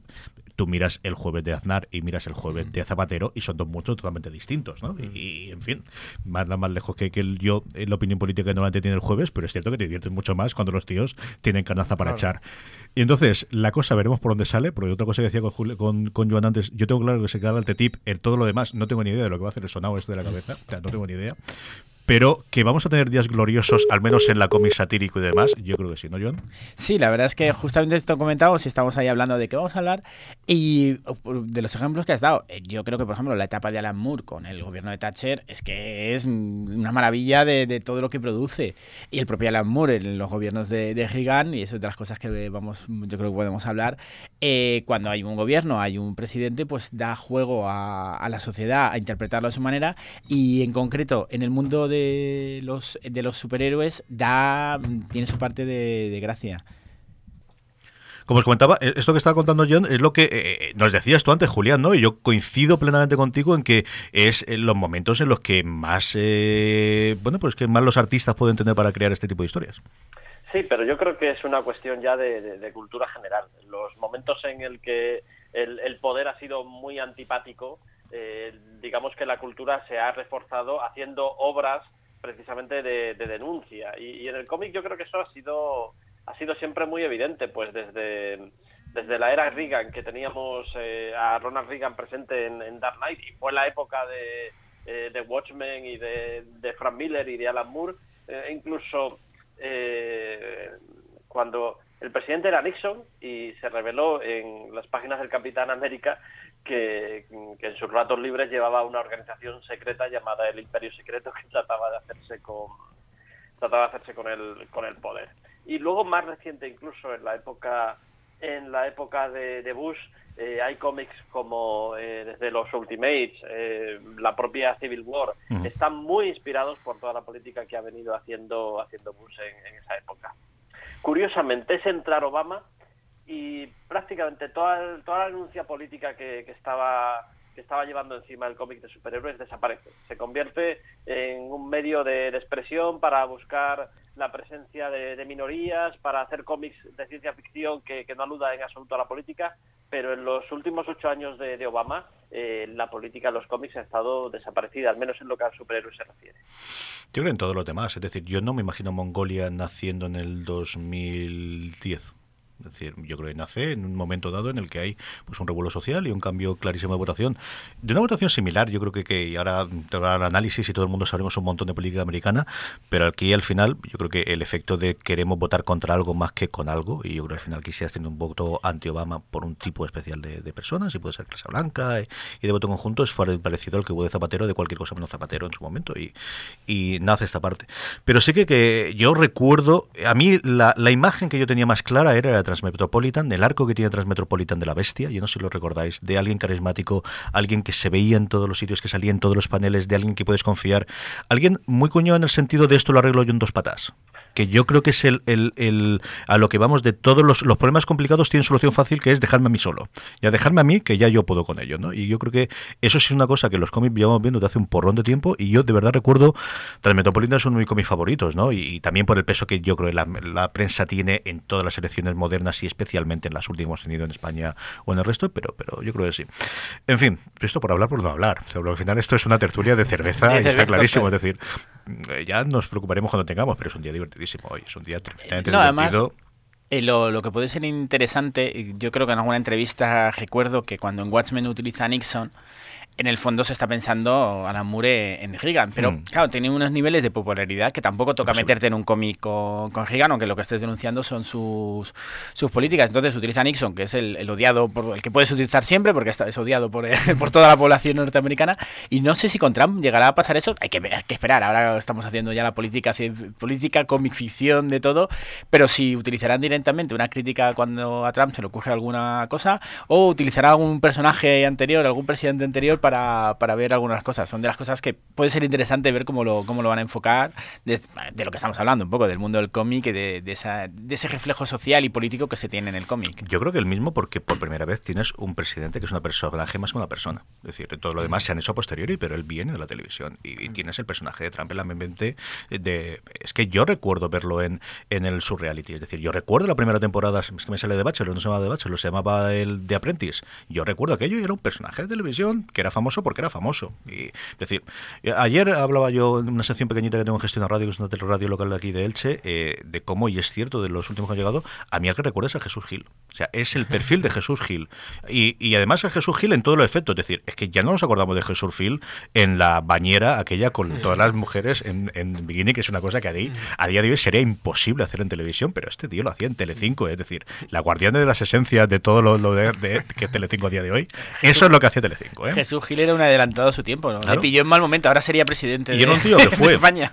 tú miras el jueves de Aznar y miras el jueves mm. de Zapatero y son dos mundos totalmente distintos, ¿no? Mm. Y, y, en fin, más, más lejos que, que el, yo, la opinión política que normalmente tiene el jueves, pero es cierto que te diviertes mucho más cuando los tíos tienen carnaza para claro. echar. Y entonces, la cosa veremos por dónde sale, porque otra cosa que decía con, Julio, con, con Joan antes, yo tengo claro que se queda el T-tip, en todo lo demás no tengo ni idea de lo que va a hacer el sonado este de la cabeza, o sea, no tengo ni idea. Pero que vamos a tener días gloriosos, al menos en la cómic satírico y demás, yo creo que sí, ¿no, John? Sí, la verdad es que justamente esto comentamos y estamos ahí hablando de qué vamos a hablar y de los ejemplos que has dado. Eh, Yo creo que, por ejemplo, la etapa de Alan Moore con el gobierno de Thatcher es que es una maravilla de, de todo lo que produce. Y el propio Alan Moore en los gobiernos de, de Reagan, y es otra de las cosas que vamos, yo creo que podemos hablar, eh, cuando hay un gobierno, hay un presidente, pues da juego a, a la sociedad a interpretarlo a su manera y en concreto en el mundo de los, de los superhéroes da tiene su parte de, de gracia. Como os comentaba, esto que estaba contando John es lo que eh, nos decías tú antes, Julián, ¿no? Y yo coincido plenamente contigo en que es en los momentos en los que más, eh, bueno, pues que más los artistas pueden tener para crear este tipo de historias. Sí, pero yo creo que es una cuestión ya de, cultura general. Los momentos en el que el, poder ha sido muy antipático, eh, digamos que la cultura se ha reforzado haciendo obras precisamente de, de denuncia. Y, en el cómic yo creo que eso ha sido, ha sido siempre muy evidente, pues desde, desde la era Reagan, que teníamos eh, a Ronald Reagan presente en, Dark Knight, y fue la época de, eh, de Watchmen y de, de, Frank Miller y de Alan Moore, eh, incluso cuando el presidente era Nixon y se reveló en las páginas del Capitán América que, que, en sus ratos libres llevaba una organización secreta llamada el Imperio Secreto que trataba de hacerse con trataba de hacerse con el con el poder y luego más reciente incluso en la época en la época de, de Bush eh, hay cómics como eh, desde los Ultimates eh, la propia Civil War están muy inspirados por toda la política que ha venido haciendo haciendo Bush en, en esa época. Curiosamente es entrar Obama y prácticamente toda, toda la denuncia política que, que, estaba que estaba llevando encima el cómic de superhéroes desaparece. Se convierte en un medio de, expresión para buscar la presencia de, minorías, para hacer cómics de ciencia ficción que, que, no aluda en absoluto a la política, pero en los últimos ocho años de, Obama eh, la política de los cómics ha estado desaparecida, al menos en lo que a superhéroes se refiere. Yo creo en todo lo demás, es decir, yo no me imagino Mongolia naciendo en el 2010 es decir, yo creo que nace en un momento dado en el que hay pues un revuelo social y un cambio clarísimo de votación. De una votación similar, yo creo que, que ahora te el análisis y todo el mundo sabremos un montón de política americana, pero aquí al final yo creo que el efecto de queremos votar contra algo más que con algo, y yo creo que al final quisiera hacer un voto anti-Obama por un tipo especial de, de personas, y puede ser clase blanca, y, y, de voto conjunto, es parecido al que hubo de Zapatero, de cualquier cosa menos Zapatero en su momento, y, y nace esta parte. Pero sí que, que yo recuerdo, a mí la, la imagen que yo tenía más clara era la Transmetropolitan, el arco que tiene Transmetropolitan de la bestia, yo no sé si lo recordáis, de alguien carismático, alguien que se veía en todos los sitios, que salía en todos los paneles, de alguien que puedes confiar, alguien muy cuñado en el sentido de esto lo arreglo yo en dos patas que yo creo que es el, a lo que vamos de todos los, problemas complicados tienen solución fácil que es dejarme a mí solo. Ya dejarme a mí que ya yo puedo con ello, ¿no? Y yo creo que eso sí es una cosa que los cómics llevamos viendo desde hace un porrón de tiempo y yo de verdad recuerdo Transmetropolitan es uno de mis cómics favoritos, ¿no? Y, también por el peso que yo creo que la, prensa tiene en todas las elecciones modernas y especialmente en las últimas tenido en España o en el resto, pero, pero yo creo que sí. En fin, esto por hablar por no hablar. O sea, al final esto es una tertulia de cerveza y está clarísimo, es decir, ya nos preocuparemos cuando tengamos, pero es un día divertidísimo hoy, es un día tremendamente no, divertido. Además, eh, lo, lo, que puede ser interesante, yo creo que en alguna entrevista recuerdo que cuando en Watchmen utiliza a Nixon, en el fondo se está pensando Alan Moore en Reagan, pero mm. claro, tiene unos niveles de popularidad que tampoco toca meterte en un cómic con, con Reagan, aunque lo que estés denunciando son sus, sus políticas. Entonces utiliza a Nixon, que es el, el, odiado, por, el que puedes utilizar siempre, porque está, es odiado por, por toda la población norteamericana, y no sé si con Trump llegará a pasar eso, hay que, hay que esperar, ahora estamos haciendo ya la política, política, cómic ficción, de todo, pero si utilizarán directamente una crítica cuando a Trump se le ocurre alguna cosa, o utilizará algún personaje anterior, algún presidente anterior para, para, ver algunas cosas. Son de las cosas que puede ser interesante ver cómo lo, cómo lo van a enfocar, de, de lo que estamos hablando un poco, del mundo del cómic y de, de, esa, de ese reflejo social y político que se tiene en el cómic. Yo creo que el mismo porque por primera vez tienes un presidente que es una personaje más que una persona. Es decir, todo lo demás se han hecho a posteriori, pero él viene de la televisión. Y, y tienes el personaje de Trump en la mente de... Es que yo recuerdo verlo en, en el Surreality. Es decir, yo recuerdo la primera temporada, es que me sale de Bachelor, no se llamaba de Bachelor, se llamaba el de Apprentice. Yo recuerdo aquello y era un personaje de televisión que era famoso porque era famoso. Y, es decir, ayer hablaba yo en una sección pequeñita que tengo en Gestión Radio, que es una teleradio local de aquí de Elche, eh, de cómo, y es cierto, de los últimos que han llegado, a mí al que recuerda es a Jesús Gil. O sea, es el perfil de Jesús Gil. Y, y además el Jesús Gil en todos los efectos. Es decir, es que ya no nos acordamos de Jesús Gil en la bañera aquella con todas las mujeres en, en bikini, que es una cosa que a día, a día de hoy sería imposible hacer en televisión, pero este tío lo hacía en Telecinco, es decir, la guardiana de las esencias de todo lo, lo de, de, que es Telecinco a día de hoy. Eso es lo que hacía Telecinco. ¿eh? Jesús Gil era un adelantado a su tiempo, ¿no? Claro. Le pilló en mal momento, ahora sería presidente y de, un tío que fue, España.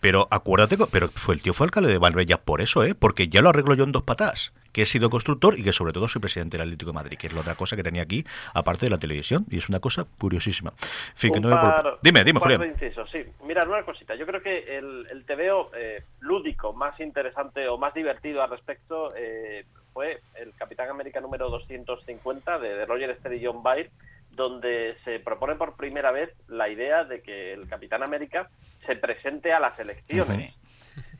Pero acuérdate, pero fue el tío fue alcalde de Valbella por eso, ¿eh? Porque ya lo arreglo yo en dos patas. Que he sido constructor y que sobre todo soy presidente del Atlético de Madrid, que es la otra cosa que tenía aquí, aparte de la televisión, y es una cosa curiosísima. En fin, que no par, me... Dime, dime, Julián. Sí, mira, una cosita. Yo creo que el, el TVO eh, lúdico más interesante o más divertido al respecto eh, fue el Capitán América número 250 de, de Roger Steady y John Byrne, donde se propone por primera vez la idea de que el Capitán América se presente a las elecciones. Sí.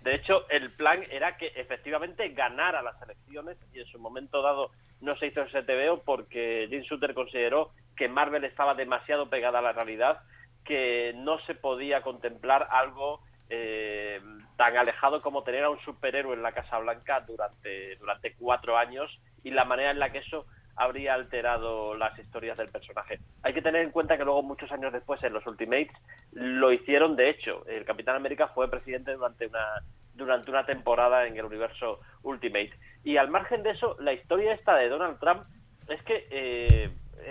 De hecho, el plan era que efectivamente ganara las elecciones y en su momento dado no se hizo ese TVO porque Jim Shooter consideró que Marvel estaba demasiado pegada a la realidad, que no se podía contemplar algo eh, tan alejado como tener a un superhéroe en la Casa Blanca durante, durante cuatro años y la manera en la que eso habría alterado las historias del personaje. Hay que tener en cuenta que luego muchos años después en los Ultimates lo hicieron de hecho. El Capitán América fue presidente durante una durante una temporada en el universo Ultimate. Y al margen de eso, la historia esta de Donald Trump es que eh,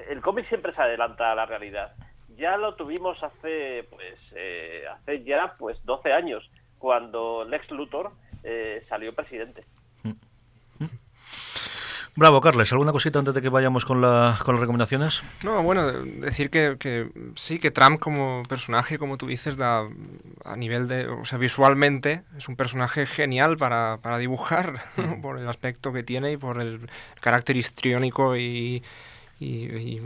el cómic siempre se adelanta a la realidad. Ya lo tuvimos hace pues eh, hace ya pues 12 años cuando Lex Luthor eh, salió presidente. Bravo, Carles. ¿Alguna cosita antes de que vayamos con, la, con las recomendaciones? No, bueno, decir que, que, sí, que Trump como personaje, como tú dices, da, a nivel de, o sea, visualmente es un personaje genial para, para dibujar, ¿no? por el aspecto que tiene y por el carácter histriónico y, y, y,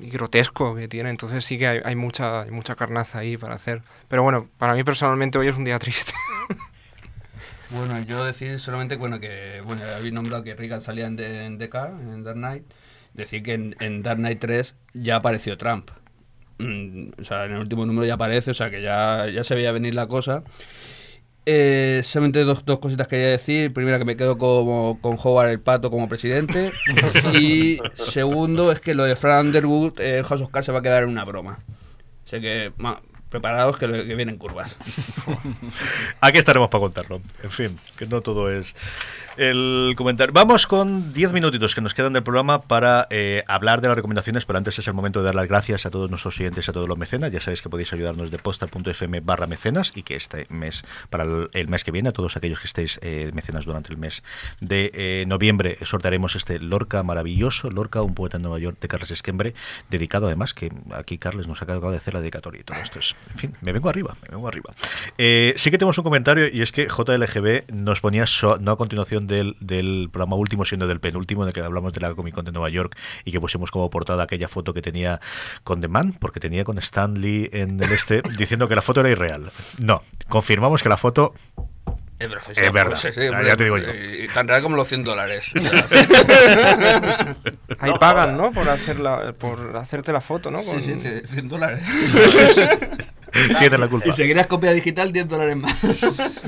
y, grotesco que tiene. Entonces sí que hay, hay, mucha, hay mucha carnaza ahí para hacer. Pero bueno, para mí personalmente hoy es un día triste. Bueno, yo decir solamente bueno, que bueno, habéis nombrado que Reagan salía en, en DK, en Dark Knight. Decir que en, en Dark Knight 3 ya apareció Trump. Mm, o sea, en el último número ya aparece, o sea que ya, ya se veía venir la cosa. Eh, solamente dos, dos cositas quería decir. Primera, que me quedo como, con Howard el Pato como presidente. y segundo, es que lo de Frank Underwood, eh, House of Cards se va a quedar en una broma. O sea que, preparados que, vienen curvas. Aquí estaremos para contarlo. En fin, que no todo es el comentario. Vamos con 10 minutitos que nos quedan del programa para eh, hablar de las recomendaciones, pero antes es el momento de dar las gracias a todos nuestros oyentes, a todos los mecenas. Ya sabéis que podéis ayudarnos de posta.fm barra mecenas y que este mes, para el, mes que viene, a todos aquellos que estéis eh, mecenas durante el mes de eh, noviembre, sortearemos este Lorca maravilloso, Lorca, un poeta en Nueva York de Carles Esquembre, dedicado además, que aquí Carles nos acaba de hacer la dedicatoria y todo esto. Es, en fin, me vengo arriba, me vengo arriba. Eh, sí que tenemos un comentario y es que JLGB nos ponía, so- no a continuación del, del programa último, sino del penúltimo, en el que hablamos de la Comic Con de Nueva York y que pusimos como portada aquella foto que tenía con The Man, porque tenía con Stan Lee en el este, diciendo que la foto era irreal. No, confirmamos que la foto Es verdad, sí, Es verdad, sí, sí, ya- te digo yo. y Tan real como los 100 dólares. Ahí pagan, ¿no? Por, hacer la, por hacerte la foto, ¿no? Sí, sí, sí, 100 dólares. Tienes la culpa. Y si querías copia digital, 10 dólares más.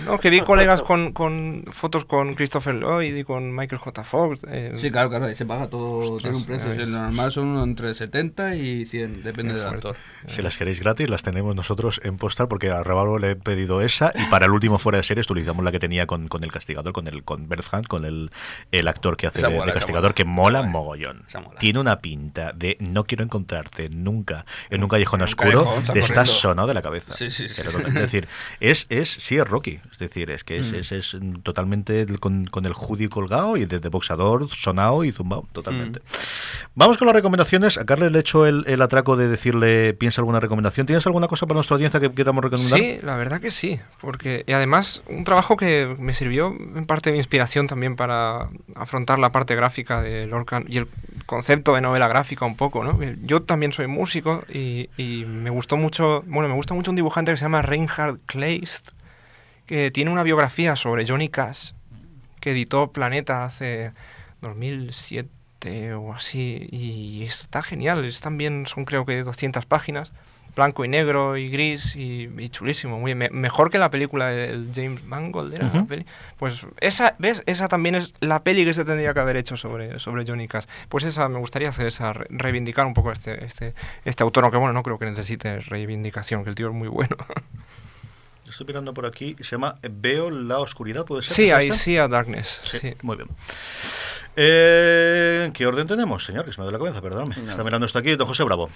No, que vi colegas con, con fotos con Christopher Lloyd y con Michael J. Fox. eh, Sí, claro, claro, ahí se paga todo, Ostras, tiene un precio. Lo normal son entre 70 y 100, depende del actor. Si las queréis gratis, las tenemos nosotros en postal porque a Revalvo le he pedido esa y para el último fuera de series utilizamos la que tenía con, con el castigador, con el con Bert Hunt, con el, el actor que hace de, mola, de esa castigador, mola. que mola mogollón. Mola. Tiene una pinta de no quiero encontrarte nunca en un callejón oscuro callejón, está de estás sonado de la cabeza. Sí, sí, sí, Es decir, es, es sí es Rocky, es decir, es que es, Mm. es, es totalmente con, con el hoodie colgado y desde boxador sonado y zumbado, totalmente. Mm. Vamos con las recomendaciones. A Carles le he hecho el, el atraco de decirle, piensa alguna recomendación. ¿Tienes alguna cosa para nuestra audiencia que queramos recomendar? Sí, la verdad que sí, porque y además un trabajo que me sirvió en parte de inspiración también para afrontar la parte gráfica de Lorca y el concepto de novela gráfica un poco, ¿no? Yo también soy músico y, me gustó mucho, bueno, me gusta mucho un dibujante que se llama Reinhard Kleist, que tiene una biografía sobre Johnny Cash, que editó Planeta hace 2007 o así, y está genial, es también, son creo que 200 páginas, blanco y negro y gris y, y chulísimo, muy me- mejor que la película del James Mangold, ¿era la peli? Pues esa, ¿ves? Esa también es la peli que se tendría que haber hecho sobre, sobre Johnny Cash. Pues esa, me gustaría hacer esa, re- reivindicar un poco este, este, este autor, aunque bueno, no creo que necesite reivindicación, que el tío es muy bueno. Estoy mirando por aquí. Se llama Veo la oscuridad, ¿puede ser? Sí, ¿Es ahí esta? sí a Darkness. sí. Muy bien. Eh, ¿Qué orden tenemos, señor? Que se me da la cabeza, perdóname. Está mirando esto aquí, don José Bravo.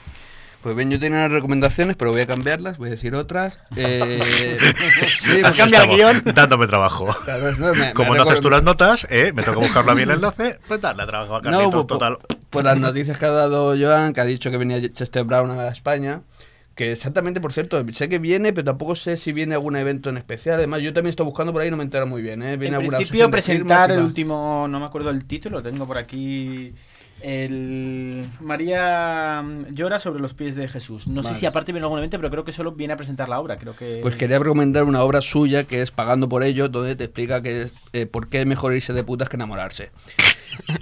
Pues bien, yo tenía unas recomendaciones, pero voy a cambiarlas, voy a decir otras. Eh, sí, Así porque- estamos, Dándome trabajo. Claro, no, me- me Como ha no haces tú las notas, ¿eh? me toca buscarlo a mí el enlace, pues darle trabajo a No, Carlitos, pues, total. por, por las noticias que ha dado Joan, que ha dicho que venía Chester Brown a España. Que exactamente, por cierto, sé que viene, pero tampoco sé si viene algún evento en especial. Además, yo también estoy buscando por ahí y no me entero muy bien. ¿eh? Viene En principio presentar el último, no me acuerdo el título, tengo por aquí el María mm, llora sobre los pies de Jesús. No Vale. sé si aparte viene algún evento, pero creo que solo viene a presentar la obra, creo que Pues quería recomendar una obra suya que es Pagando por ello, donde te explica que es, eh, por qué es mejor irse de putas que enamorarse.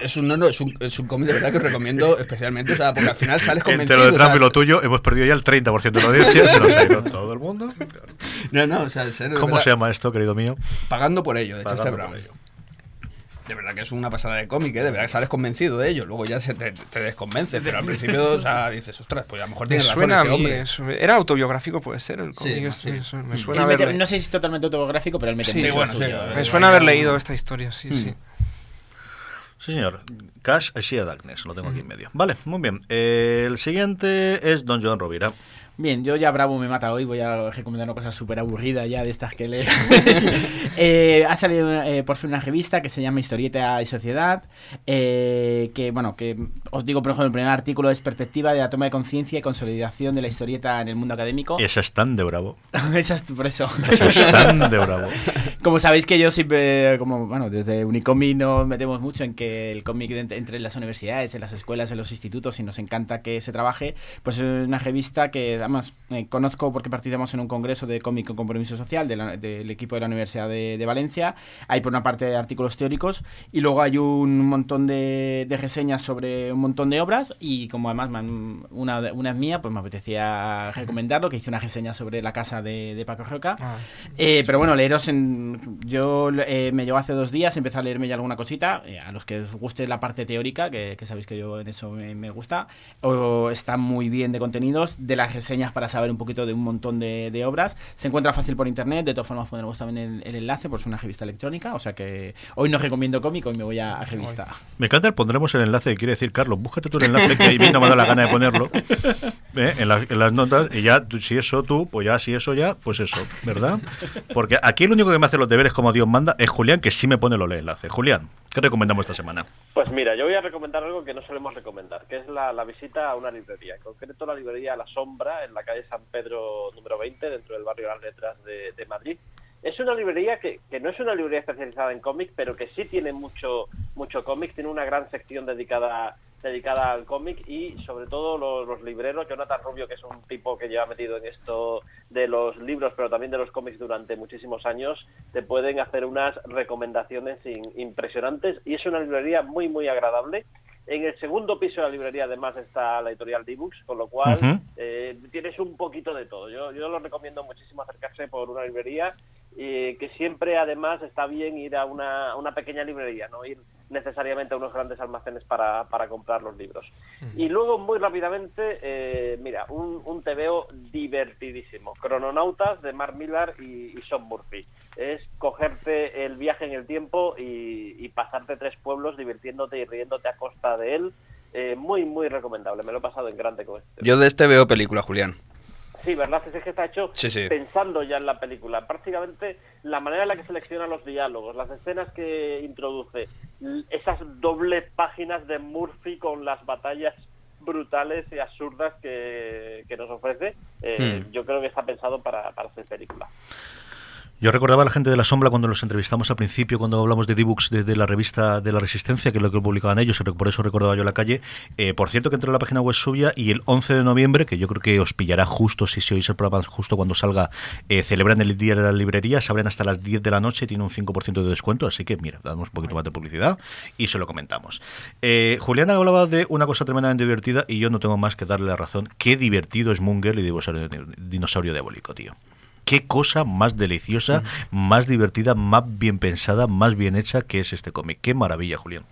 Es un, no, no, es un, es un cómic de verdad que os recomiendo especialmente, o sea, porque al final sales convencido. Entre lo de o Trump sea, y lo tuyo, hemos perdido ya el 30% de la audiencia, se ha ido todo el mundo. No, no, o sea, en serio, ¿Cómo verdad, se llama esto, querido mío? Pagando por ello, de Pagando Chester por Brown. De verdad que es una pasada de cómic, ¿eh? de verdad que sales convencido de ello, luego ya se te, te desconvence, pero al principio, o sea, dices, ostras, pues a lo mejor Me tiene razón suena a este mí, hombre. eso- era autobiográfico, puede ser el cómic. Sí, es- sí. me suena- Él suena mete- no sé si es totalmente autobiográfico, pero él mete Sí, mucho bueno, suyo. sí, Eh, me suena haber leído esta historia, sí, Hmm. sí. Sí, señor. Cash Asia Darkness, lo tengo aquí en medio. Vale, muy bien. Eh, el siguiente es Don Joan Rovira. Bien, yo ya Bravo me mata hoy, voy a recomendar una cosa súper aburrida ya de estas que leo. Eh, ha salido eh, por fin una revista que se llama Historieta y Sociedad, eh, que bueno, que os digo por ejemplo, el primer artículo es Perspectiva de la toma de conciencia y consolidación de la historieta en el mundo académico. Esa es tan de bravo. Esa es por eso. Esa es tan de bravo. Como sabéis que yo siempre, como bueno, desde Unicomic nos metemos mucho en que el cómic entre entre en las universidades, en las escuelas, en los institutos y nos encanta que se trabaje, pues es una revista que además eh, conozco porque participamos en un congreso de cómic con compromiso social de la- del equipo de la Universidad de, de Valencia. Hay por una parte artículos teóricos y luego hay un montón de, de reseñas sobre un montón de obras y como además me han- una, una es mía, pues me apetecía recomendarlo, que hice una reseña sobre la casa de, de Paco Roca. Ah. Eh, pero bueno, leeros en. Yo eh, me llegó hace dos días, empecé a leerme ya alguna cosita. eh, a los que os guste la parte teórica, que, que sabéis que yo en eso me, me gusta. O está muy bien de contenidos. De las reseñas para saber un poquito de un montón de, de obras. Se encuentra fácil por internet, de todas formas pondremos también el, enlace, por es una revista electrónica, o sea que hoy no recomiendo cómic, hoy me voy a, revista. Me encanta el pondremos el enlace, quiere decir, Carlos, búscate tú el enlace, que a mí no me da la gana de ponerlo ¿eh? en, en las notas, y ya, si eso tú, pues ya, si eso ya, pues eso, ¿verdad? Porque aquí el único que me hace los deberes como Dios manda es Julián, que sí me pone los enlaces. Julián, ¿qué recomendamos esta semana? Pues mira, yo voy a recomendar algo que no solemos recomendar, que es la, visita a una librería, en concreto la librería La Sombra, en la calle San Pedro número 20, dentro del barrio Las Letras de, Madrid. Es una librería que, que no es una librería especializada en cómic, pero que sí tiene mucho, mucho cómic, tiene una gran sección dedicada dedicada al cómic y sobre todo los, los libreros, Jonathan Rubio, que es un tipo que lleva metido en esto de los libros, pero también de los cómics durante muchísimos años, te pueden hacer unas recomendaciones impresionantes y es una librería muy, muy agradable. En el segundo piso de la librería además está la editorial D-Books, con lo cual eh, tienes un poquito de todo. Yo, yo lo recomiendo muchísimo acercarse por una librería eh, que siempre además está bien ir a una, a una pequeña librería, no ir necesariamente a unos grandes almacenes para, para comprar los libros. Y luego, muy rápidamente, eh, mira, un, un TVO divertidísimo. Crononautas de Mark Millar y, y Sean Murphy. Es cogerte el viaje en el tiempo y, y pasarte tres pueblos divirtiéndote y riéndote a costa de él. Eh, muy, muy recomendable. Me lo he pasado en grande con este. Yo de este veo película, Julián. Sí, ¿verdad? Es que está hecho Sí, sí. pensando ya en la película. Prácticamente la manera en la que selecciona los diálogos, las escenas que introduce, esas dobles páginas de Murphy con las batallas brutales y absurdas que, que nos ofrece, eh, Hmm. yo creo que está pensado para, para hacer película. Yo recordaba a la gente de La Sombra cuando los entrevistamos al principio, cuando hablamos de D-Books de, la revista de la Resistencia, que es lo que publicaban ellos, por eso recordaba yo la calle. Eh, por cierto, que entré a la página web suya y el 11 de noviembre, que yo creo que os pillará justo, si se oís el programa justo cuando salga, eh, celebran el Día de la Librería, se abren hasta las 10 de la noche, tiene un 5% de descuento, así que mira, damos un poquito más de publicidad y se lo comentamos. Eh, Juliana hablaba de una cosa tremendamente divertida y yo no tengo más que darle la razón. Qué divertido es Munger y Dinosaurio, dinosaurio Diabólico, tío. Qué cosa más deliciosa, más divertida, más bien pensada, más bien hecha que es este cómic. Qué maravilla, Julián.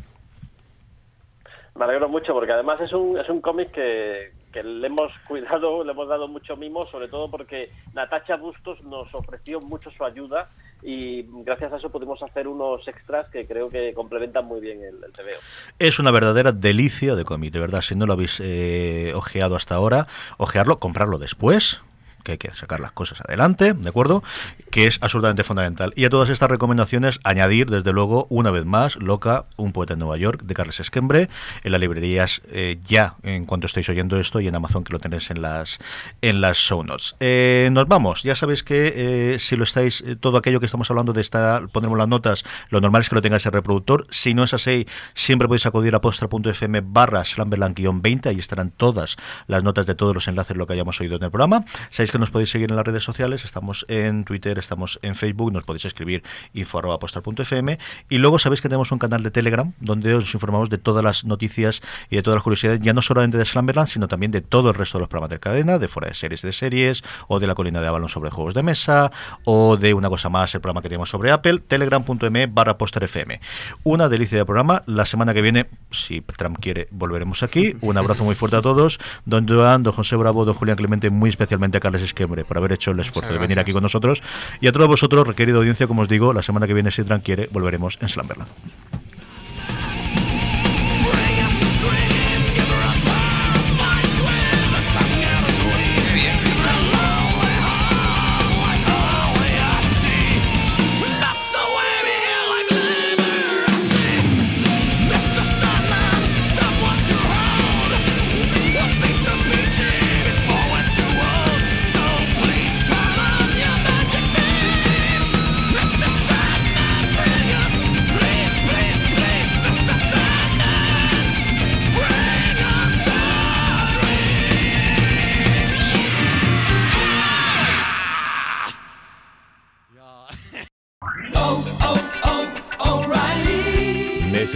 Me alegro mucho porque además es un, es un cómic que, que le hemos cuidado, le hemos dado mucho mimo, sobre todo porque Natacha Bustos nos ofreció mucho su ayuda y gracias a eso pudimos hacer unos extras que creo que complementan muy bien el, el TVO. Es una verdadera delicia de cómic, de verdad. Si no lo habéis eh, ojeado hasta ahora, ojearlo, comprarlo después que hay que sacar las cosas adelante, ¿de acuerdo? Que es absolutamente fundamental. Y a todas estas recomendaciones, añadir, desde luego, una vez más, Loca, un poeta en Nueva York, de Carles Esquembre, en las librerías eh, ya, en cuanto estéis oyendo esto, y en Amazon, que lo tenéis en las, en las show notes. Eh, nos vamos. Ya sabéis que eh, si lo estáis, todo aquello que estamos hablando de estar, pondremos las notas, lo normal es que lo tengáis el reproductor. Si no es así, siempre podéis acudir a postra.fm barra slamberland-20, ahí estarán todas las notas de todos los enlaces, lo que hayamos oído en el programa. Sabéis que nos podéis seguir en las redes sociales, estamos en Twitter, estamos en Facebook, nos podéis escribir info arroba postal.fm y luego sabéis que tenemos un canal de Telegram donde os informamos de todas las noticias y de todas las curiosidades, ya no solamente de Slamberland, sino también de todo el resto de los programas de cadena, de fuera de series de series, o de la colina de Avalon sobre juegos de mesa, o de una cosa más, el programa que tenemos sobre Apple, telegram.me barra FM. Una delicia de programa. La semana que viene, si Trump quiere, volveremos aquí. Un abrazo muy fuerte a todos. Don Joan, don José Bravo, don Julián Clemente, muy especialmente a Carles Esquembre por haber hecho el esfuerzo de venir gracias. aquí con nosotros. Y a todos vosotros, requerido audiencia, como os digo, la semana que viene, si Trump quiere, volveremos en Slamberland.